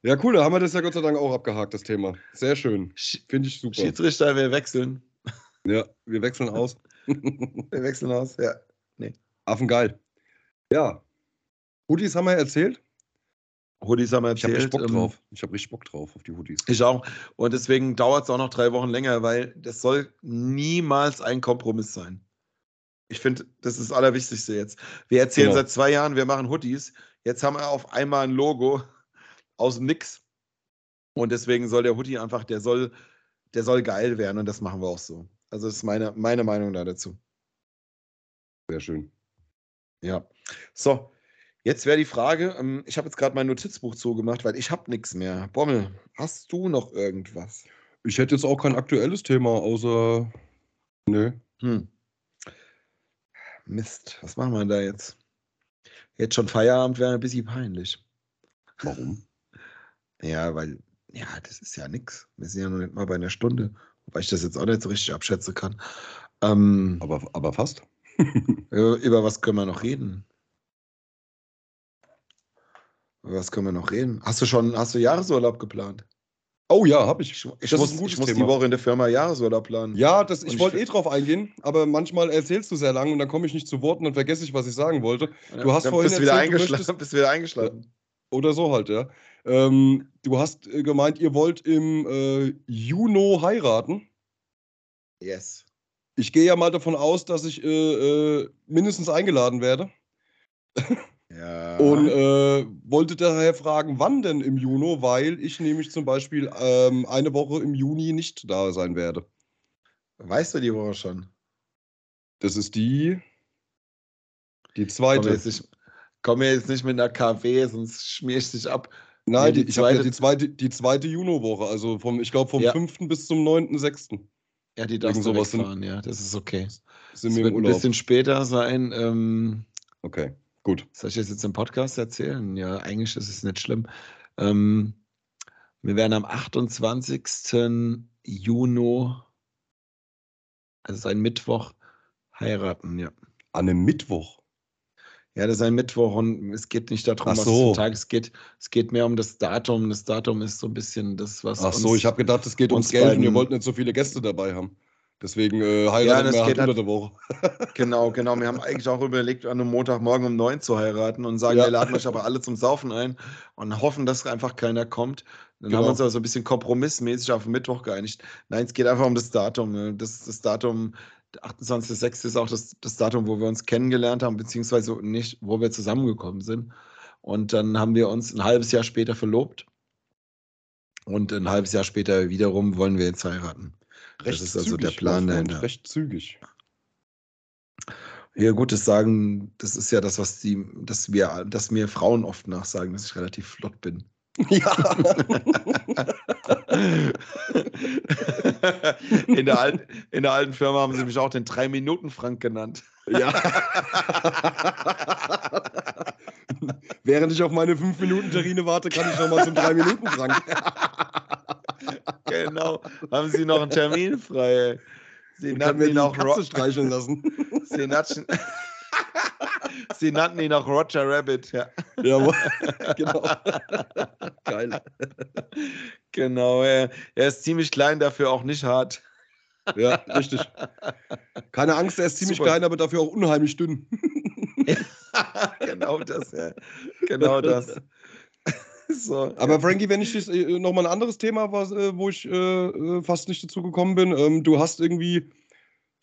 Ja, cool, da haben wir das ja Gott sei Dank auch abgehakt, das Thema. Sehr schön. Finde ich super. Schiedsrichter, wir wechseln. Ja, wir wechseln aus. wir wechseln aus, ja. Nee. Affen geil. Ja. Hoodies haben wir erzählt. Hoodies haben wir erzählt. Ich habe Bock ähm, drauf. Ich habe richtig Bock drauf auf die Hoodies. Ich auch. Und deswegen dauert es auch noch drei Wochen länger, weil das soll niemals ein Kompromiss sein. Ich finde, das ist das Allerwichtigste jetzt. Wir erzählen genau. seit zwei Jahren, wir machen Hoodies. Jetzt haben wir auf einmal ein Logo (laughs) aus dem Nix. Und deswegen soll der Hoodie einfach, der soll, der soll geil werden und das machen wir auch so. Also das ist meine, meine Meinung da dazu. Sehr schön. Ja. So, jetzt wäre die Frage, ähm, ich habe jetzt gerade mein Notizbuch zugemacht, weil ich habe nichts mehr. Bommel, hast du noch irgendwas? Ich hätte jetzt auch kein aktuelles Thema, außer. Nö. Hm. Mist, was machen wir da jetzt? Jetzt schon Feierabend wäre ein bisschen peinlich. Warum? (laughs) Ja, weil, ja, das ist ja nichts. Wir sind ja noch nicht mal bei einer Stunde, wobei ich das jetzt auch nicht so richtig abschätzen kann. Ähm, aber, aber fast. Über was können wir noch reden? Über was können wir noch reden? Hast du schon, hast du Jahresurlaub geplant? Oh ja, habe ich. Ich, ich muss, ich muss die Woche in der Firma Jahresurlaub planen. Ja, das, ich, wollte eh drauf eingehen, aber manchmal erzählst du sehr lang und dann komme ich nicht zu Wort und dann vergesse ich, was ich sagen wollte. Du hast vorhin bist, erzählt, wieder eingeschlafen, möchtest, bist wieder eingeschlafen. Oder so halt, ja. Ähm, du hast äh, gemeint, ihr wollt im äh, Juno heiraten. Yes. Ich gehe ja mal davon aus, dass ich äh, äh, mindestens eingeladen werde. (laughs) Ja. Und äh, wollte daher fragen, wann denn im Juni, weil ich nämlich zum Beispiel ähm, eine Woche im Juni nicht da sein werde. Weißt du die Woche schon? Das ist die. Die zweite. Komm jetzt nicht, komm jetzt nicht mit einer KW, sonst schmier ich dich ab. Nein, die, die, ich habe ja die zweite, die zweite Juno-Woche, also vom, ich glaube vom ja. 5. bis zum 9.6. Ja, die darfst du wegfahren, ja, das ist okay. Sind es wird ein bisschen später sein. Ähm, okay, gut. Soll ich das jetzt im Podcast erzählen? Ja, eigentlich ist es nicht schlimm. Ähm, wir werden am 28. Juni, also ein Mittwoch, heiraten, ja. An einem Mittwoch? Ja, das ist ein Mittwoch und es geht nicht darum, so. was Tag es geht. Es geht mehr um das Datum. Das Datum ist so ein bisschen das, was. Ach so, ich habe gedacht, es geht ums Geld und ihr wollt nicht so viele Gäste dabei haben. Deswegen äh, heiraten ja, wir halt unter der Woche. (laughs) genau, genau. Wir haben eigentlich auch überlegt, an einem Montagmorgen um neun zu heiraten und sagen, ja. wir laden euch aber alle zum Saufen ein und hoffen, dass einfach keiner kommt. Dann genau. haben wir uns aber so ein bisschen kompromissmäßig auf Mittwoch geeinigt. Nein, es geht einfach um das Datum. Ne? Das, das Datum 28.06. ist auch das, das Datum, wo wir uns kennengelernt haben, beziehungsweise nicht, wo wir zusammengekommen sind. Und dann haben wir uns ein halbes Jahr später verlobt. Und ein halbes Jahr später wiederum wollen wir jetzt heiraten. Recht das ist also der Plan dahinter. Recht zügig. Ja, gut, das sagen, das ist ja das, was die, dass wir, dass mir Frauen oft nachsagen, dass ich relativ flott bin. Ja. in, der alten, in der alten Firma haben sie mich auch den 3-Minuten-Frank genannt. Ja. Während ich auf meine 5-Minuten-Terrine warte, kann ich nochmal zum 3-Minuten-Frank. genau. Haben Sie noch einen Termin frei? Sie nannten ihn auch Katze streicheln lassen. Sie nannten, Sie nannten ihn auch Roger Rabbit, ja. Ja, (laughs) genau. Geil. Genau, er, er ist ziemlich klein, dafür auch nicht hart. Ja, richtig. Keine Angst, er ist ziemlich Super. klein, aber dafür auch unheimlich dünn. (laughs) genau das, ja. Genau das. so, Aber. Frankie, wenn ich dich äh, nochmal ein anderes Thema, was, äh, wo ich äh, fast nicht dazu gekommen bin, ähm, du hast irgendwie.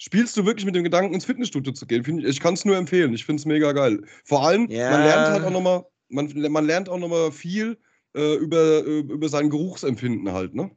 Spielst du wirklich mit dem Gedanken, ins Fitnessstudio zu gehen? Ich, ich kann es nur empfehlen. Ich finde es mega geil. Vor allem, ja. man lernt halt auch nochmal, man, man lernt auch nochmal viel äh, über, über sein Geruchsempfinden halt, ne?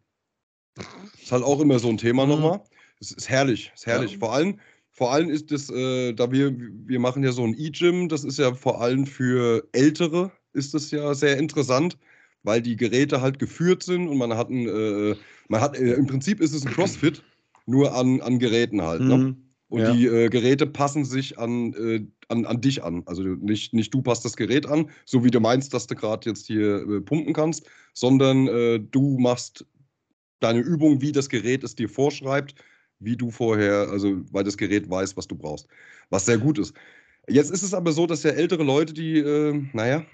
Ist halt auch immer so ein Thema mhm. nochmal. Es ist herrlich, ist herrlich. Ja. Vor allem, vor allem ist es, äh, da wir, wir machen ja so ein E-Gym, das ist ja vor allem für Ältere, ist das ja sehr interessant, weil die Geräte halt geführt sind und man hat ein, äh, man hat, äh, im Prinzip ist es ein (clears throat) CrossFit, nur an, an Geräten halt. Ne? Mhm. Und ja. die äh, Geräte passen sich an, äh, an, an dich an. Also nicht, nicht du passt das Gerät an, so wie du meinst, dass du gerade jetzt hier äh, pumpen kannst, sondern äh, du machst deine Übung, wie das Gerät es dir vorschreibt, wie du vorher, also weil das Gerät weiß, was du brauchst. Was sehr gut ist. Jetzt ist es aber so, dass ja ältere Leute, die, äh, naja,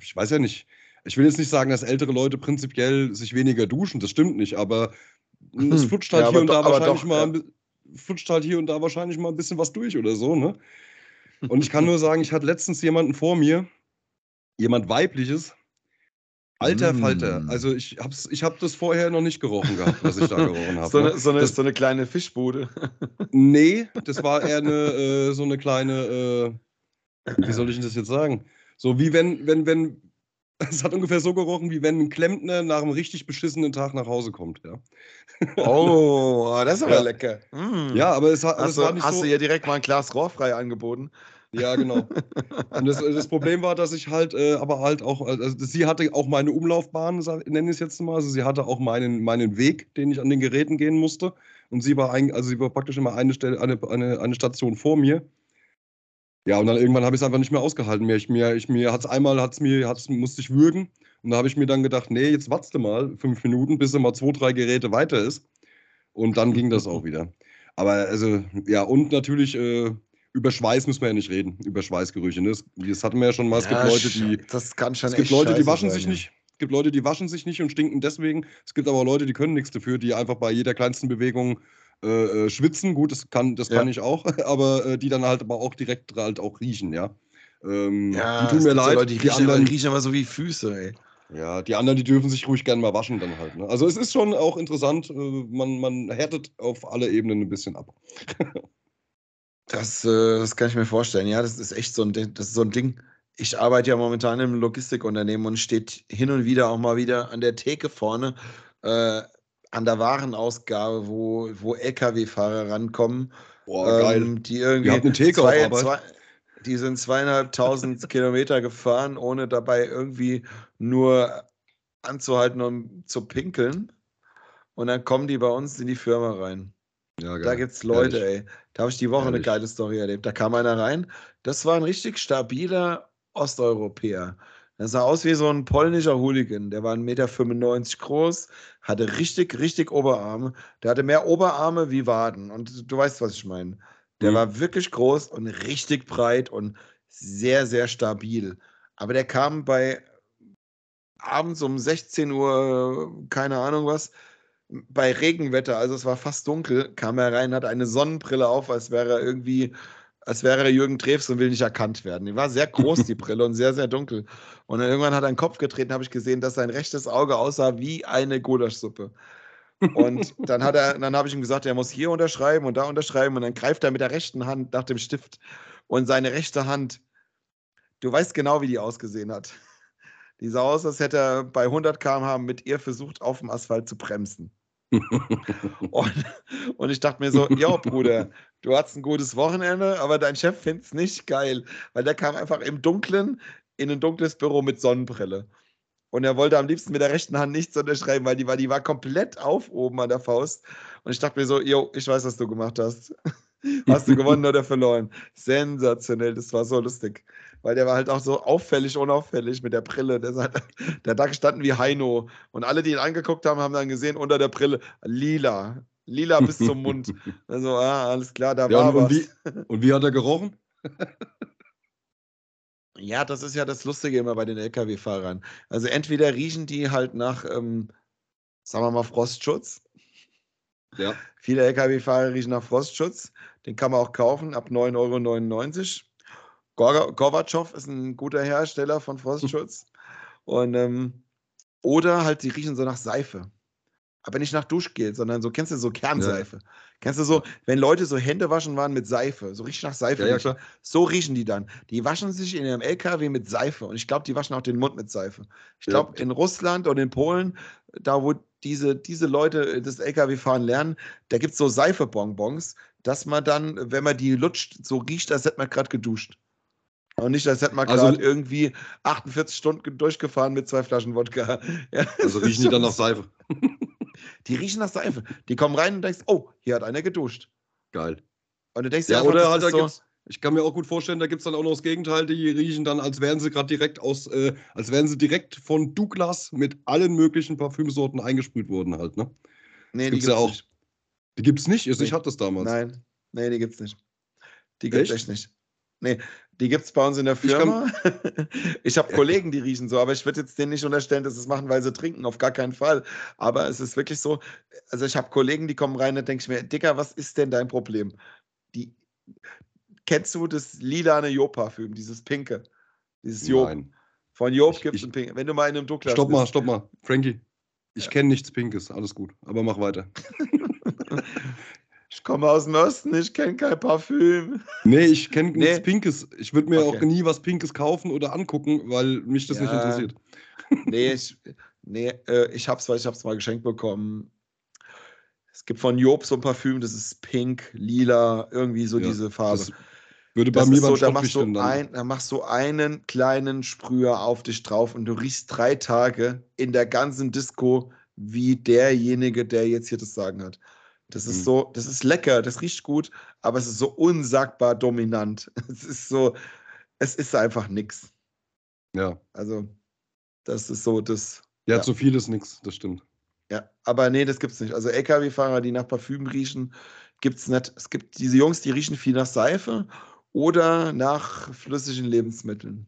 ich weiß ja nicht, ich will jetzt nicht sagen, dass ältere Leute prinzipiell sich weniger duschen, das stimmt nicht, aber hm. es flutscht halt ja, hier und da wahrscheinlich doch, mal, ja. flutscht halt hier und da wahrscheinlich mal ein bisschen was durch oder so, ne? Und ich kann (laughs) nur sagen, ich hatte letztens jemanden vor mir, jemand weibliches, Alter mm. Falter, also ich habe ich hab das vorher noch nicht gerochen gehabt, was ich da (laughs) gerochen habe. so, ne? so, so, eine kleine Fischbude. (laughs) nee, das war eher eine, äh, so eine kleine, äh, wie soll ich das jetzt sagen? So wie wenn, wenn, wenn, es hat ungefähr so gerochen, wie wenn ein Klempner nach einem richtig beschissenen Tag nach Hause kommt, ja. Oh, das ist aber ja. lecker. Mm. Ja, aber es, hat, hast, war nicht hast so. Hast du ja direkt mal ein Glas rohrfrei angeboten? Ja, genau. (laughs) Und das, das, Problem war, dass ich halt, äh, aber halt auch, also sie hatte auch meine Umlaufbahn, nenne ich es jetzt mal. Also sie hatte auch meinen, meinen Weg, den ich an den Geräten gehen musste. Und sie war, ein, also sie war praktisch immer eine, Stelle, eine, eine, eine Station vor mir. Ja, und dann irgendwann habe ich es einfach nicht mehr ausgehalten. Mehr. Ich, mir, ich, mir hat's einmal, hat's mir, hat's, musste ich würgen. Und da habe ich mir dann gedacht, nee, jetzt wartest du mal fünf Minuten, bis er mal zwei, drei Geräte weiter ist. Und dann ging das auch wieder. Aber also, ja, und natürlich äh, über Schweiß müssen wir ja nicht reden, über Schweißgerüche. Ne? Das, das hatten wir ja schon mal. Es ja, gibt Leute, die. Das kann schon Es gibt Leute, die waschen sein, sich ja. nicht. Es gibt Leute, die waschen sich nicht und stinken deswegen. Es gibt aber auch Leute, die können nichts dafür, die einfach bei jeder kleinsten Bewegung äh, äh schwitzen. Gut, das kann, das ja. kann ich auch, (laughs) aber äh, die dann halt aber auch direkt halt auch riechen, ja. Ähm, ja, die tun mir leid. Leute, die, die riechen, anderen die riechen aber so wie Füße, ey. Ja, die anderen, die dürfen sich ruhig gerne mal waschen dann halt. Ne? Also es ist schon auch interessant, äh, man, man härtet auf alle Ebenen ein bisschen ab. (laughs) Das, äh, das kann ich mir vorstellen. Ja, das ist echt so ein, das ist so ein Ding. Ich arbeite ja momentan im Logistikunternehmen und steht hin und wieder auch mal wieder an der Theke vorne äh, an der Warenausgabe, wo, wo LKW-Fahrer rankommen. Boah, geil. Ähm, die irgendwie eine Theke zwei, zwei, die sind zweieinhalbtausend (laughs) Kilometer gefahren, ohne dabei irgendwie nur anzuhalten und zu pinkeln. Und dann kommen die bei uns in die Firma rein. Ja, da gibt es Leute, Ehrlich. ey. Da habe ich die Woche Ehrlich. eine geile Story erlebt. Da kam einer rein. Das war ein richtig stabiler Osteuropäer. Der sah aus wie so ein polnischer Hooligan. Der war 1,95 Meter groß, hatte richtig, richtig Oberarme. Der hatte mehr Oberarme wie Waden. Und du weißt, was ich meine. Der mhm. war wirklich groß und richtig breit und sehr, sehr stabil. Aber der kam bei abends um 16 Uhr, keine Ahnung was, bei Regenwetter, also es war fast dunkel, kam er rein, hatte eine Sonnenbrille auf, als wäre er irgendwie, als wäre er Jürgen Drews und will nicht erkannt werden. Die war sehr groß, die (laughs) Brille, und sehr, sehr dunkel. Und dann irgendwann hat er einen Kopf getreten, habe ich gesehen, dass sein rechtes Auge aussah wie eine Gulaschsuppe. Und (laughs) dann hat er, dann habe ich ihm gesagt, er muss hier unterschreiben und da unterschreiben. Und dann greift er mit der rechten Hand nach dem Stift. Und seine rechte Hand, du weißt genau, wie die ausgesehen hat. Die sah aus, als hätte er bei 100 km/h mit ihr versucht, auf dem Asphalt zu bremsen. (laughs) und, und, ich dachte mir so, ja, Bruder, du hattest ein gutes Wochenende, aber dein Chef findet es nicht geil, weil der kam einfach im Dunkeln in ein dunkles Büro mit Sonnenbrille. Und er wollte am liebsten mit der rechten Hand nichts unterschreiben, weil die war, die war komplett auf oben an der Faust. Und ich dachte mir so, jo, ich weiß, was du gemacht hast. (laughs) Hast du gewonnen oder verloren? Sensationell, das war so lustig weil der war halt auch so auffällig, unauffällig mit der Brille. Der, hat, der hat da gestanden wie Heino. Und alle, die ihn angeguckt haben, haben dann gesehen, unter der Brille, lila. Lila bis zum (laughs) Mund. Also, ah, alles klar, da ja, war und, was. Wie, (laughs) und wie hat er gerochen? ja, das ist ja das Lustige immer bei den Lkw-Fahrern. Also entweder riechen die halt nach, ähm, sagen wir mal, Frostschutz. Ja. Viele Lkw-Fahrer riechen nach Frostschutz. Den kann man auch kaufen ab 9,99 Euro. Gorbatschow ist ein guter Hersteller von Frostschutz. (laughs) Und, ähm, oder halt, die riechen so nach Seife. Aber nicht nach Duschgel, sondern so, kennst du so Kernseife? Ja. Kennst du so, wenn Leute so Hände waschen waren mit Seife, so richtig nach Seife ja, ja, so riechen die dann. Die waschen sich in ihrem LKW mit Seife und ich glaube, die waschen auch den Mund mit Seife. Ich glaube, in Russland und in Polen, da wo diese, diese Leute das LKW fahren lernen, da gibt es so Seifebonbons, dass man dann, wenn man die lutscht, so riecht, als hätte man gerade geduscht. Und nicht, als hätte man gerade also, irgendwie 48 Stunden durchgefahren mit zwei Flaschen Wodka. (laughs) Ja, also riechen die dann nach Seife. (laughs) Die riechen nach Seife. Die kommen rein und denkst, oh, hier hat einer geduscht. Geil. Und du denkst ja, einfach, oder halt, da so gibt's, ich kann mir auch gut vorstellen, da gibt es dann auch noch das Gegenteil, die riechen dann, als wären sie gerade direkt aus, äh, als wären sie direkt von Douglas mit allen möglichen Parfümsorten eingesprüht worden halt, ne? Nee, die gibt's, ja auch. Nicht. Die gibt's nicht? Ich nee. hatte das damals. Nein, nee, die gibt's nicht. Die gibt's echt, echt nicht. Nee, die gibt es bei uns in der Firma. (laughs) Ich, ich habe Kollegen, die riechen so, aber ich würde jetzt denen nicht unterstellen, dass sie es machen, weil sie trinken, auf gar keinen Fall. Aber es ist wirklich so, also ich habe Kollegen, die kommen rein, da denke ich mir, Dicker, was ist denn dein Problem? Die, kennst du das lilane Job-Parfüm, dieses pinke? Dieses Job. Nein. Von Job gibt es ein Pink. Wenn du mal in einem Douglas Stopp bist. mal, stopp mal. Frankie, ich ja. kenne nichts Pinkes, alles gut. Aber mach weiter. (laughs) Ich komme aus dem Osten, ich kenne kein Parfüm. Nee, ich kenne nee. nichts Pinkes. Ich würde mir okay. auch nie was Pinkes kaufen oder angucken, weil mich das ja. nicht interessiert. (laughs) Nee, ich, nee, äh, ich hab's, weil ich hab's mal geschenkt bekommen. Es gibt von Job so ein Parfüm, das ist pink, lila, irgendwie so ja, diese Farbe. würde bei das mir so, da machst, du ein, da machst du einen kleinen Sprüher auf dich drauf und du riechst drei Tage in der ganzen Disco wie derjenige, der jetzt hier das Sagen hat. Das ist mhm. so, das ist lecker, das riecht gut, aber es ist so unsagbar dominant. (laughs) Es ist so, es ist einfach nichts. Ja. Also, das ist so das. Ja, ja. zu viel ist nichts, das stimmt. Ja, aber nee, das gibt's nicht. Also LKW-Fahrer, die nach Parfüm riechen, gibt's nicht. Es gibt diese Jungs, die riechen viel nach Seife oder nach flüssigen Lebensmitteln.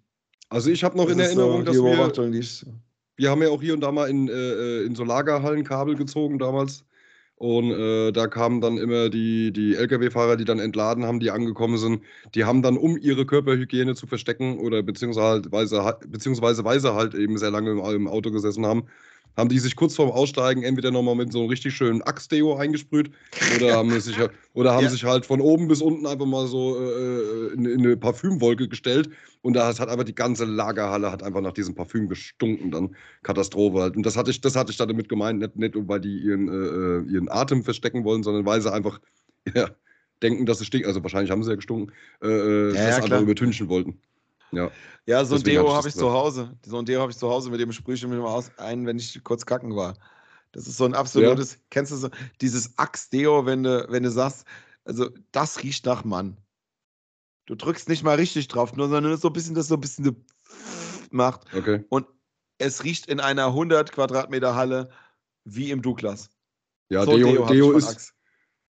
Also ich habe noch das in Erinnerung, so dass wir, wir haben ja auch hier und da mal in, äh, in so Lagerhallen Kabel gezogen damals. Und äh, da kamen dann immer die, die Lkw-Fahrer, die dann entladen haben, die angekommen sind, die haben dann, um ihre Körperhygiene zu verstecken oder beziehungsweise, beziehungsweise weise halt eben sehr lange im Auto gesessen haben, haben die sich kurz vorm Aussteigen entweder nochmal mit so einem richtig schönen Axtdeo eingesprüht oder haben, sich, oder haben ja. sich halt von oben bis unten einfach mal so äh, in, in, eine Parfümwolke gestellt und da hat einfach die ganze Lagerhalle hat einfach nach diesem Parfüm gestunken dann. Katastrophe halt. Und das hatte ich, das hatte ich damit gemeint, nicht, nicht weil die ihren, äh, ihren Atem verstecken wollen, sondern weil sie einfach (laughs) ja, denken, dass es stinkt. Also wahrscheinlich haben sie ja gestunken, äh, äh ja, das ja, einfach übertünchen wollten. Ja, ja so ein Deo habe ich, hab ich zu Hause. So ein Deo habe ich zu Hause, mit dem sprühe ich mir immer aus ein, wenn ich kurz kacken war. Das ist so ein absolutes, ja. kennst du so, dieses Axt-Deo, wenn du, wenn du sagst, also das riecht nach Mann. Du drückst nicht mal richtig drauf, nur sondern so ein bisschen, das so ein bisschen so macht. Okay. Und es riecht in einer 100 Quadratmeter Halle wie im Douglas. Ja, so Deo, Deo, Deo ist, Axt.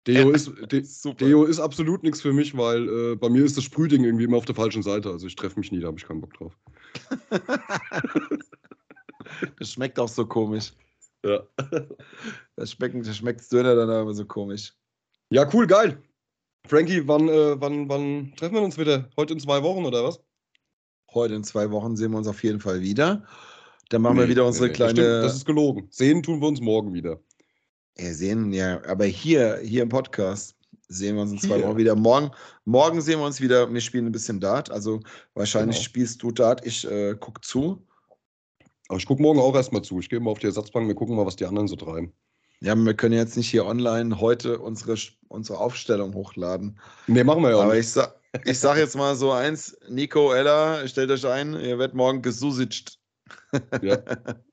Deo ist, (laughs) De Deo ist absolut nichts für mich, weil äh, bei mir ist das Sprühding irgendwie immer auf der falschen Seite. Also ich treffe mich nie, da habe ich keinen Bock drauf. (laughs) das schmeckt auch so komisch. Ja. (laughs) Das schmeckt, das schmeckt Döner dann aber so komisch. Ja, cool, geil. Frankie, wann, äh, wann, wann treffen wir uns wieder? Heute in zwei Wochen oder was? Heute in zwei Wochen sehen wir uns auf jeden Fall wieder. Dann machen nee, wir wieder unsere nee, kleine. Stimmt, das ist gelogen. Sehen tun wir uns morgen wieder. Ja, sehen, ja, aber hier, hier im Podcast sehen wir uns in zwei Wochen wieder. Morgen, morgen sehen wir uns wieder. Wir spielen ein bisschen Dart. Also wahrscheinlich genau. spielst du Dart, ich äh, gucke zu. Aber ich gucke morgen auch erstmal zu. Ich gehe mal auf die Ersatzbank, wir gucken mal, was die anderen so treiben. Ja, wir können jetzt nicht hier online heute unsere, unsere Aufstellung hochladen. Nee, machen wir ja auch. Aber nicht. ich, sa ich sage jetzt mal so eins: Nico, Ella, stellt euch ein, ihr werdet morgen gesusitscht. Ja. (laughs)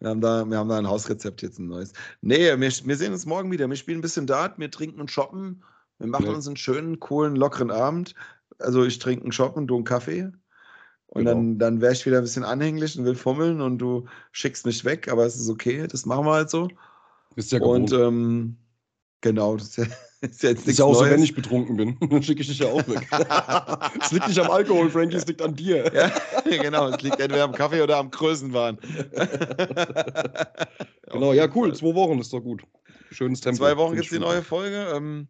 Wir haben, da, wir haben da ein Hausrezept jetzt, ein neues. Nee, wir, wir sehen uns morgen wieder. Wir spielen ein bisschen Dart, wir trinken und shoppen. Wir machen ja. uns einen schönen, coolen, lockeren Abend. Also ich trinke einen Shoppen, du einen Kaffee. Und genau. dann, dann wäre ich wieder ein bisschen anhänglich und will fummeln und du schickst mich weg, aber es ist okay, das machen wir halt so. Ist ja gewohnt. Und ähm, genau, das ist ja (laughs) ist jetzt ist ja auch Neues. so, wenn ich betrunken bin. (laughs) Dann schicke ich dich ja auch weg. (laughs) Es liegt nicht am Alkohol, Frankie, es liegt an dir. Ja, genau, es liegt entweder am Kaffee oder am Größenwahn. genau, ja, cool. Zwei Wochen ist doch gut. Schönes Tempo. Zwei Wochen gibt es die neue Folge. Ähm,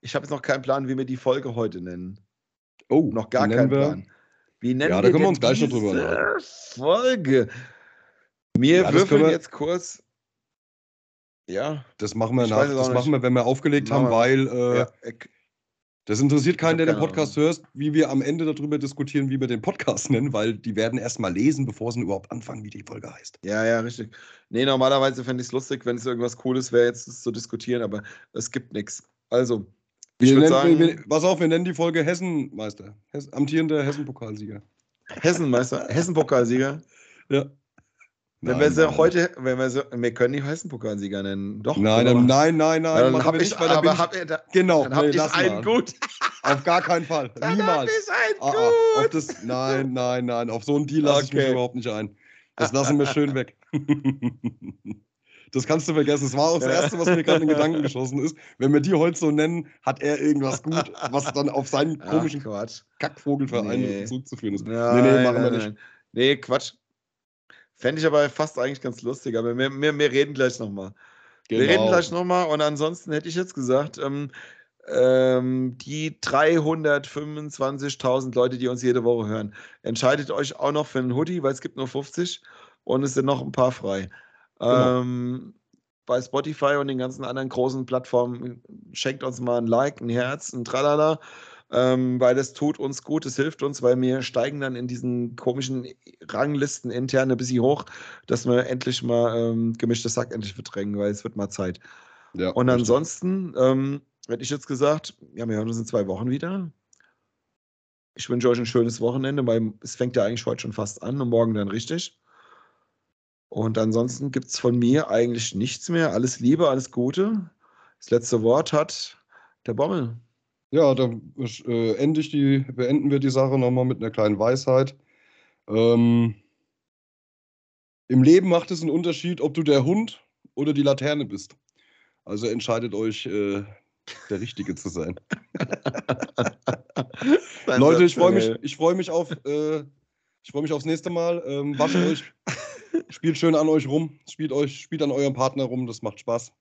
ich habe jetzt noch keinen Plan, wie wir die Folge heute nennen. Oh, noch gar keinen Plan. Wie nennen ja, da können wir uns gleich noch drüber. Folge. Wir ja, würfeln wir, jetzt kurz. Ja. Das machen wir nach. Das machen wir, wenn wir aufgelegt haben, weil äh, ja, das interessiert keinen, der den Podcast hört, wie wir am Ende darüber diskutieren, wie wir den Podcast (laughs) nennen, weil die werden erst mal lesen, bevor sie überhaupt anfangen, wie die Folge heißt. Ja, ja, richtig. Nee, normalerweise fände ich es lustig, wenn es irgendwas Cooles wäre, jetzt zu diskutieren, aber es gibt nichts. Also, ich würde sagen. Wir, pass auf, wir nennen die Folge Hessenmeister. Hess, amtierender Hessenpokalsieger. Hessenmeister? Hessenpokalsieger? ja. Wenn wir sie heute, wenn wir sie, wir können die Hessenpokalsieger nennen. Doch. Nein, nein, nein, nein, nein. Dann habe ich, nicht, aber hab da, genau, dann nee, ich einen gut. Auf gar keinen Fall. (laughs) Dann Niemals. Ich einen ah, ah, auf das, nein, nein, nein. Auf so einen Deal lasse okay. ich mich überhaupt nicht ein. Das lassen wir schön weg. (laughs) Das kannst du vergessen. Das war auch das Erste, was mir gerade in den Gedanken geschossen ist. Wenn wir die heute so nennen, hat er irgendwas gut, was dann auf seinen komischen Ach, Kackvogelverein nee. zurückzuführen ist. Nein, nee, nee, machen wir nicht. Nee, Quatsch. Fände ich aber fast eigentlich ganz lustig, aber wir, wir, wir reden gleich nochmal. Genau. Wir reden genau. gleich nochmal und ansonsten hätte ich jetzt gesagt, ähm, ähm, die 325.000 Leute, die uns jede Woche hören, entscheidet euch auch noch für einen Hoodie, weil es gibt nur 50 und es sind noch ein paar frei. Genau. Ähm, bei Spotify und den ganzen anderen großen Plattformen schenkt uns mal ein Like, ein Herz, ein Tralala, ähm, weil das tut uns gut, es hilft uns, weil wir steigen dann in diesen komischen Ranglisten intern ein bisschen hoch, dass wir endlich mal ähm, gemischtes Sack endlich verdrängen, weil es wird mal Zeit. Ja, und ansonsten ähm, hätte ich jetzt gesagt, ja, wir hören uns in zwei Wochen wieder. Ich wünsche euch ein schönes Wochenende, weil es fängt ja eigentlich heute schon fast an und morgen dann richtig. Und ansonsten gibt es von mir eigentlich nichts mehr. Alles Liebe, alles Gute. Das letzte Wort hat der Bommel. Ja, dann äh, die, beenden wir die Sache nochmal mit einer kleinen Weisheit. Ähm, Im Leben macht es einen Unterschied, ob du der Hund oder die Laterne bist. Also entscheidet euch, äh, der Richtige zu sein. (laughs) Leute, ich freue mich, freu mich auf. Äh, ich freue mich aufs nächste Mal. Ähm, wascht euch (laughs) spielt schön an euch rum, spielt euch, spielt an eurem Partner rum, das macht Spaß.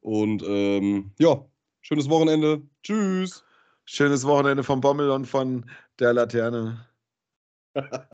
Und ähm, ja, schönes Wochenende. Tschüss. Schönes Wochenende vom Bommel und von der Laterne. (laughs)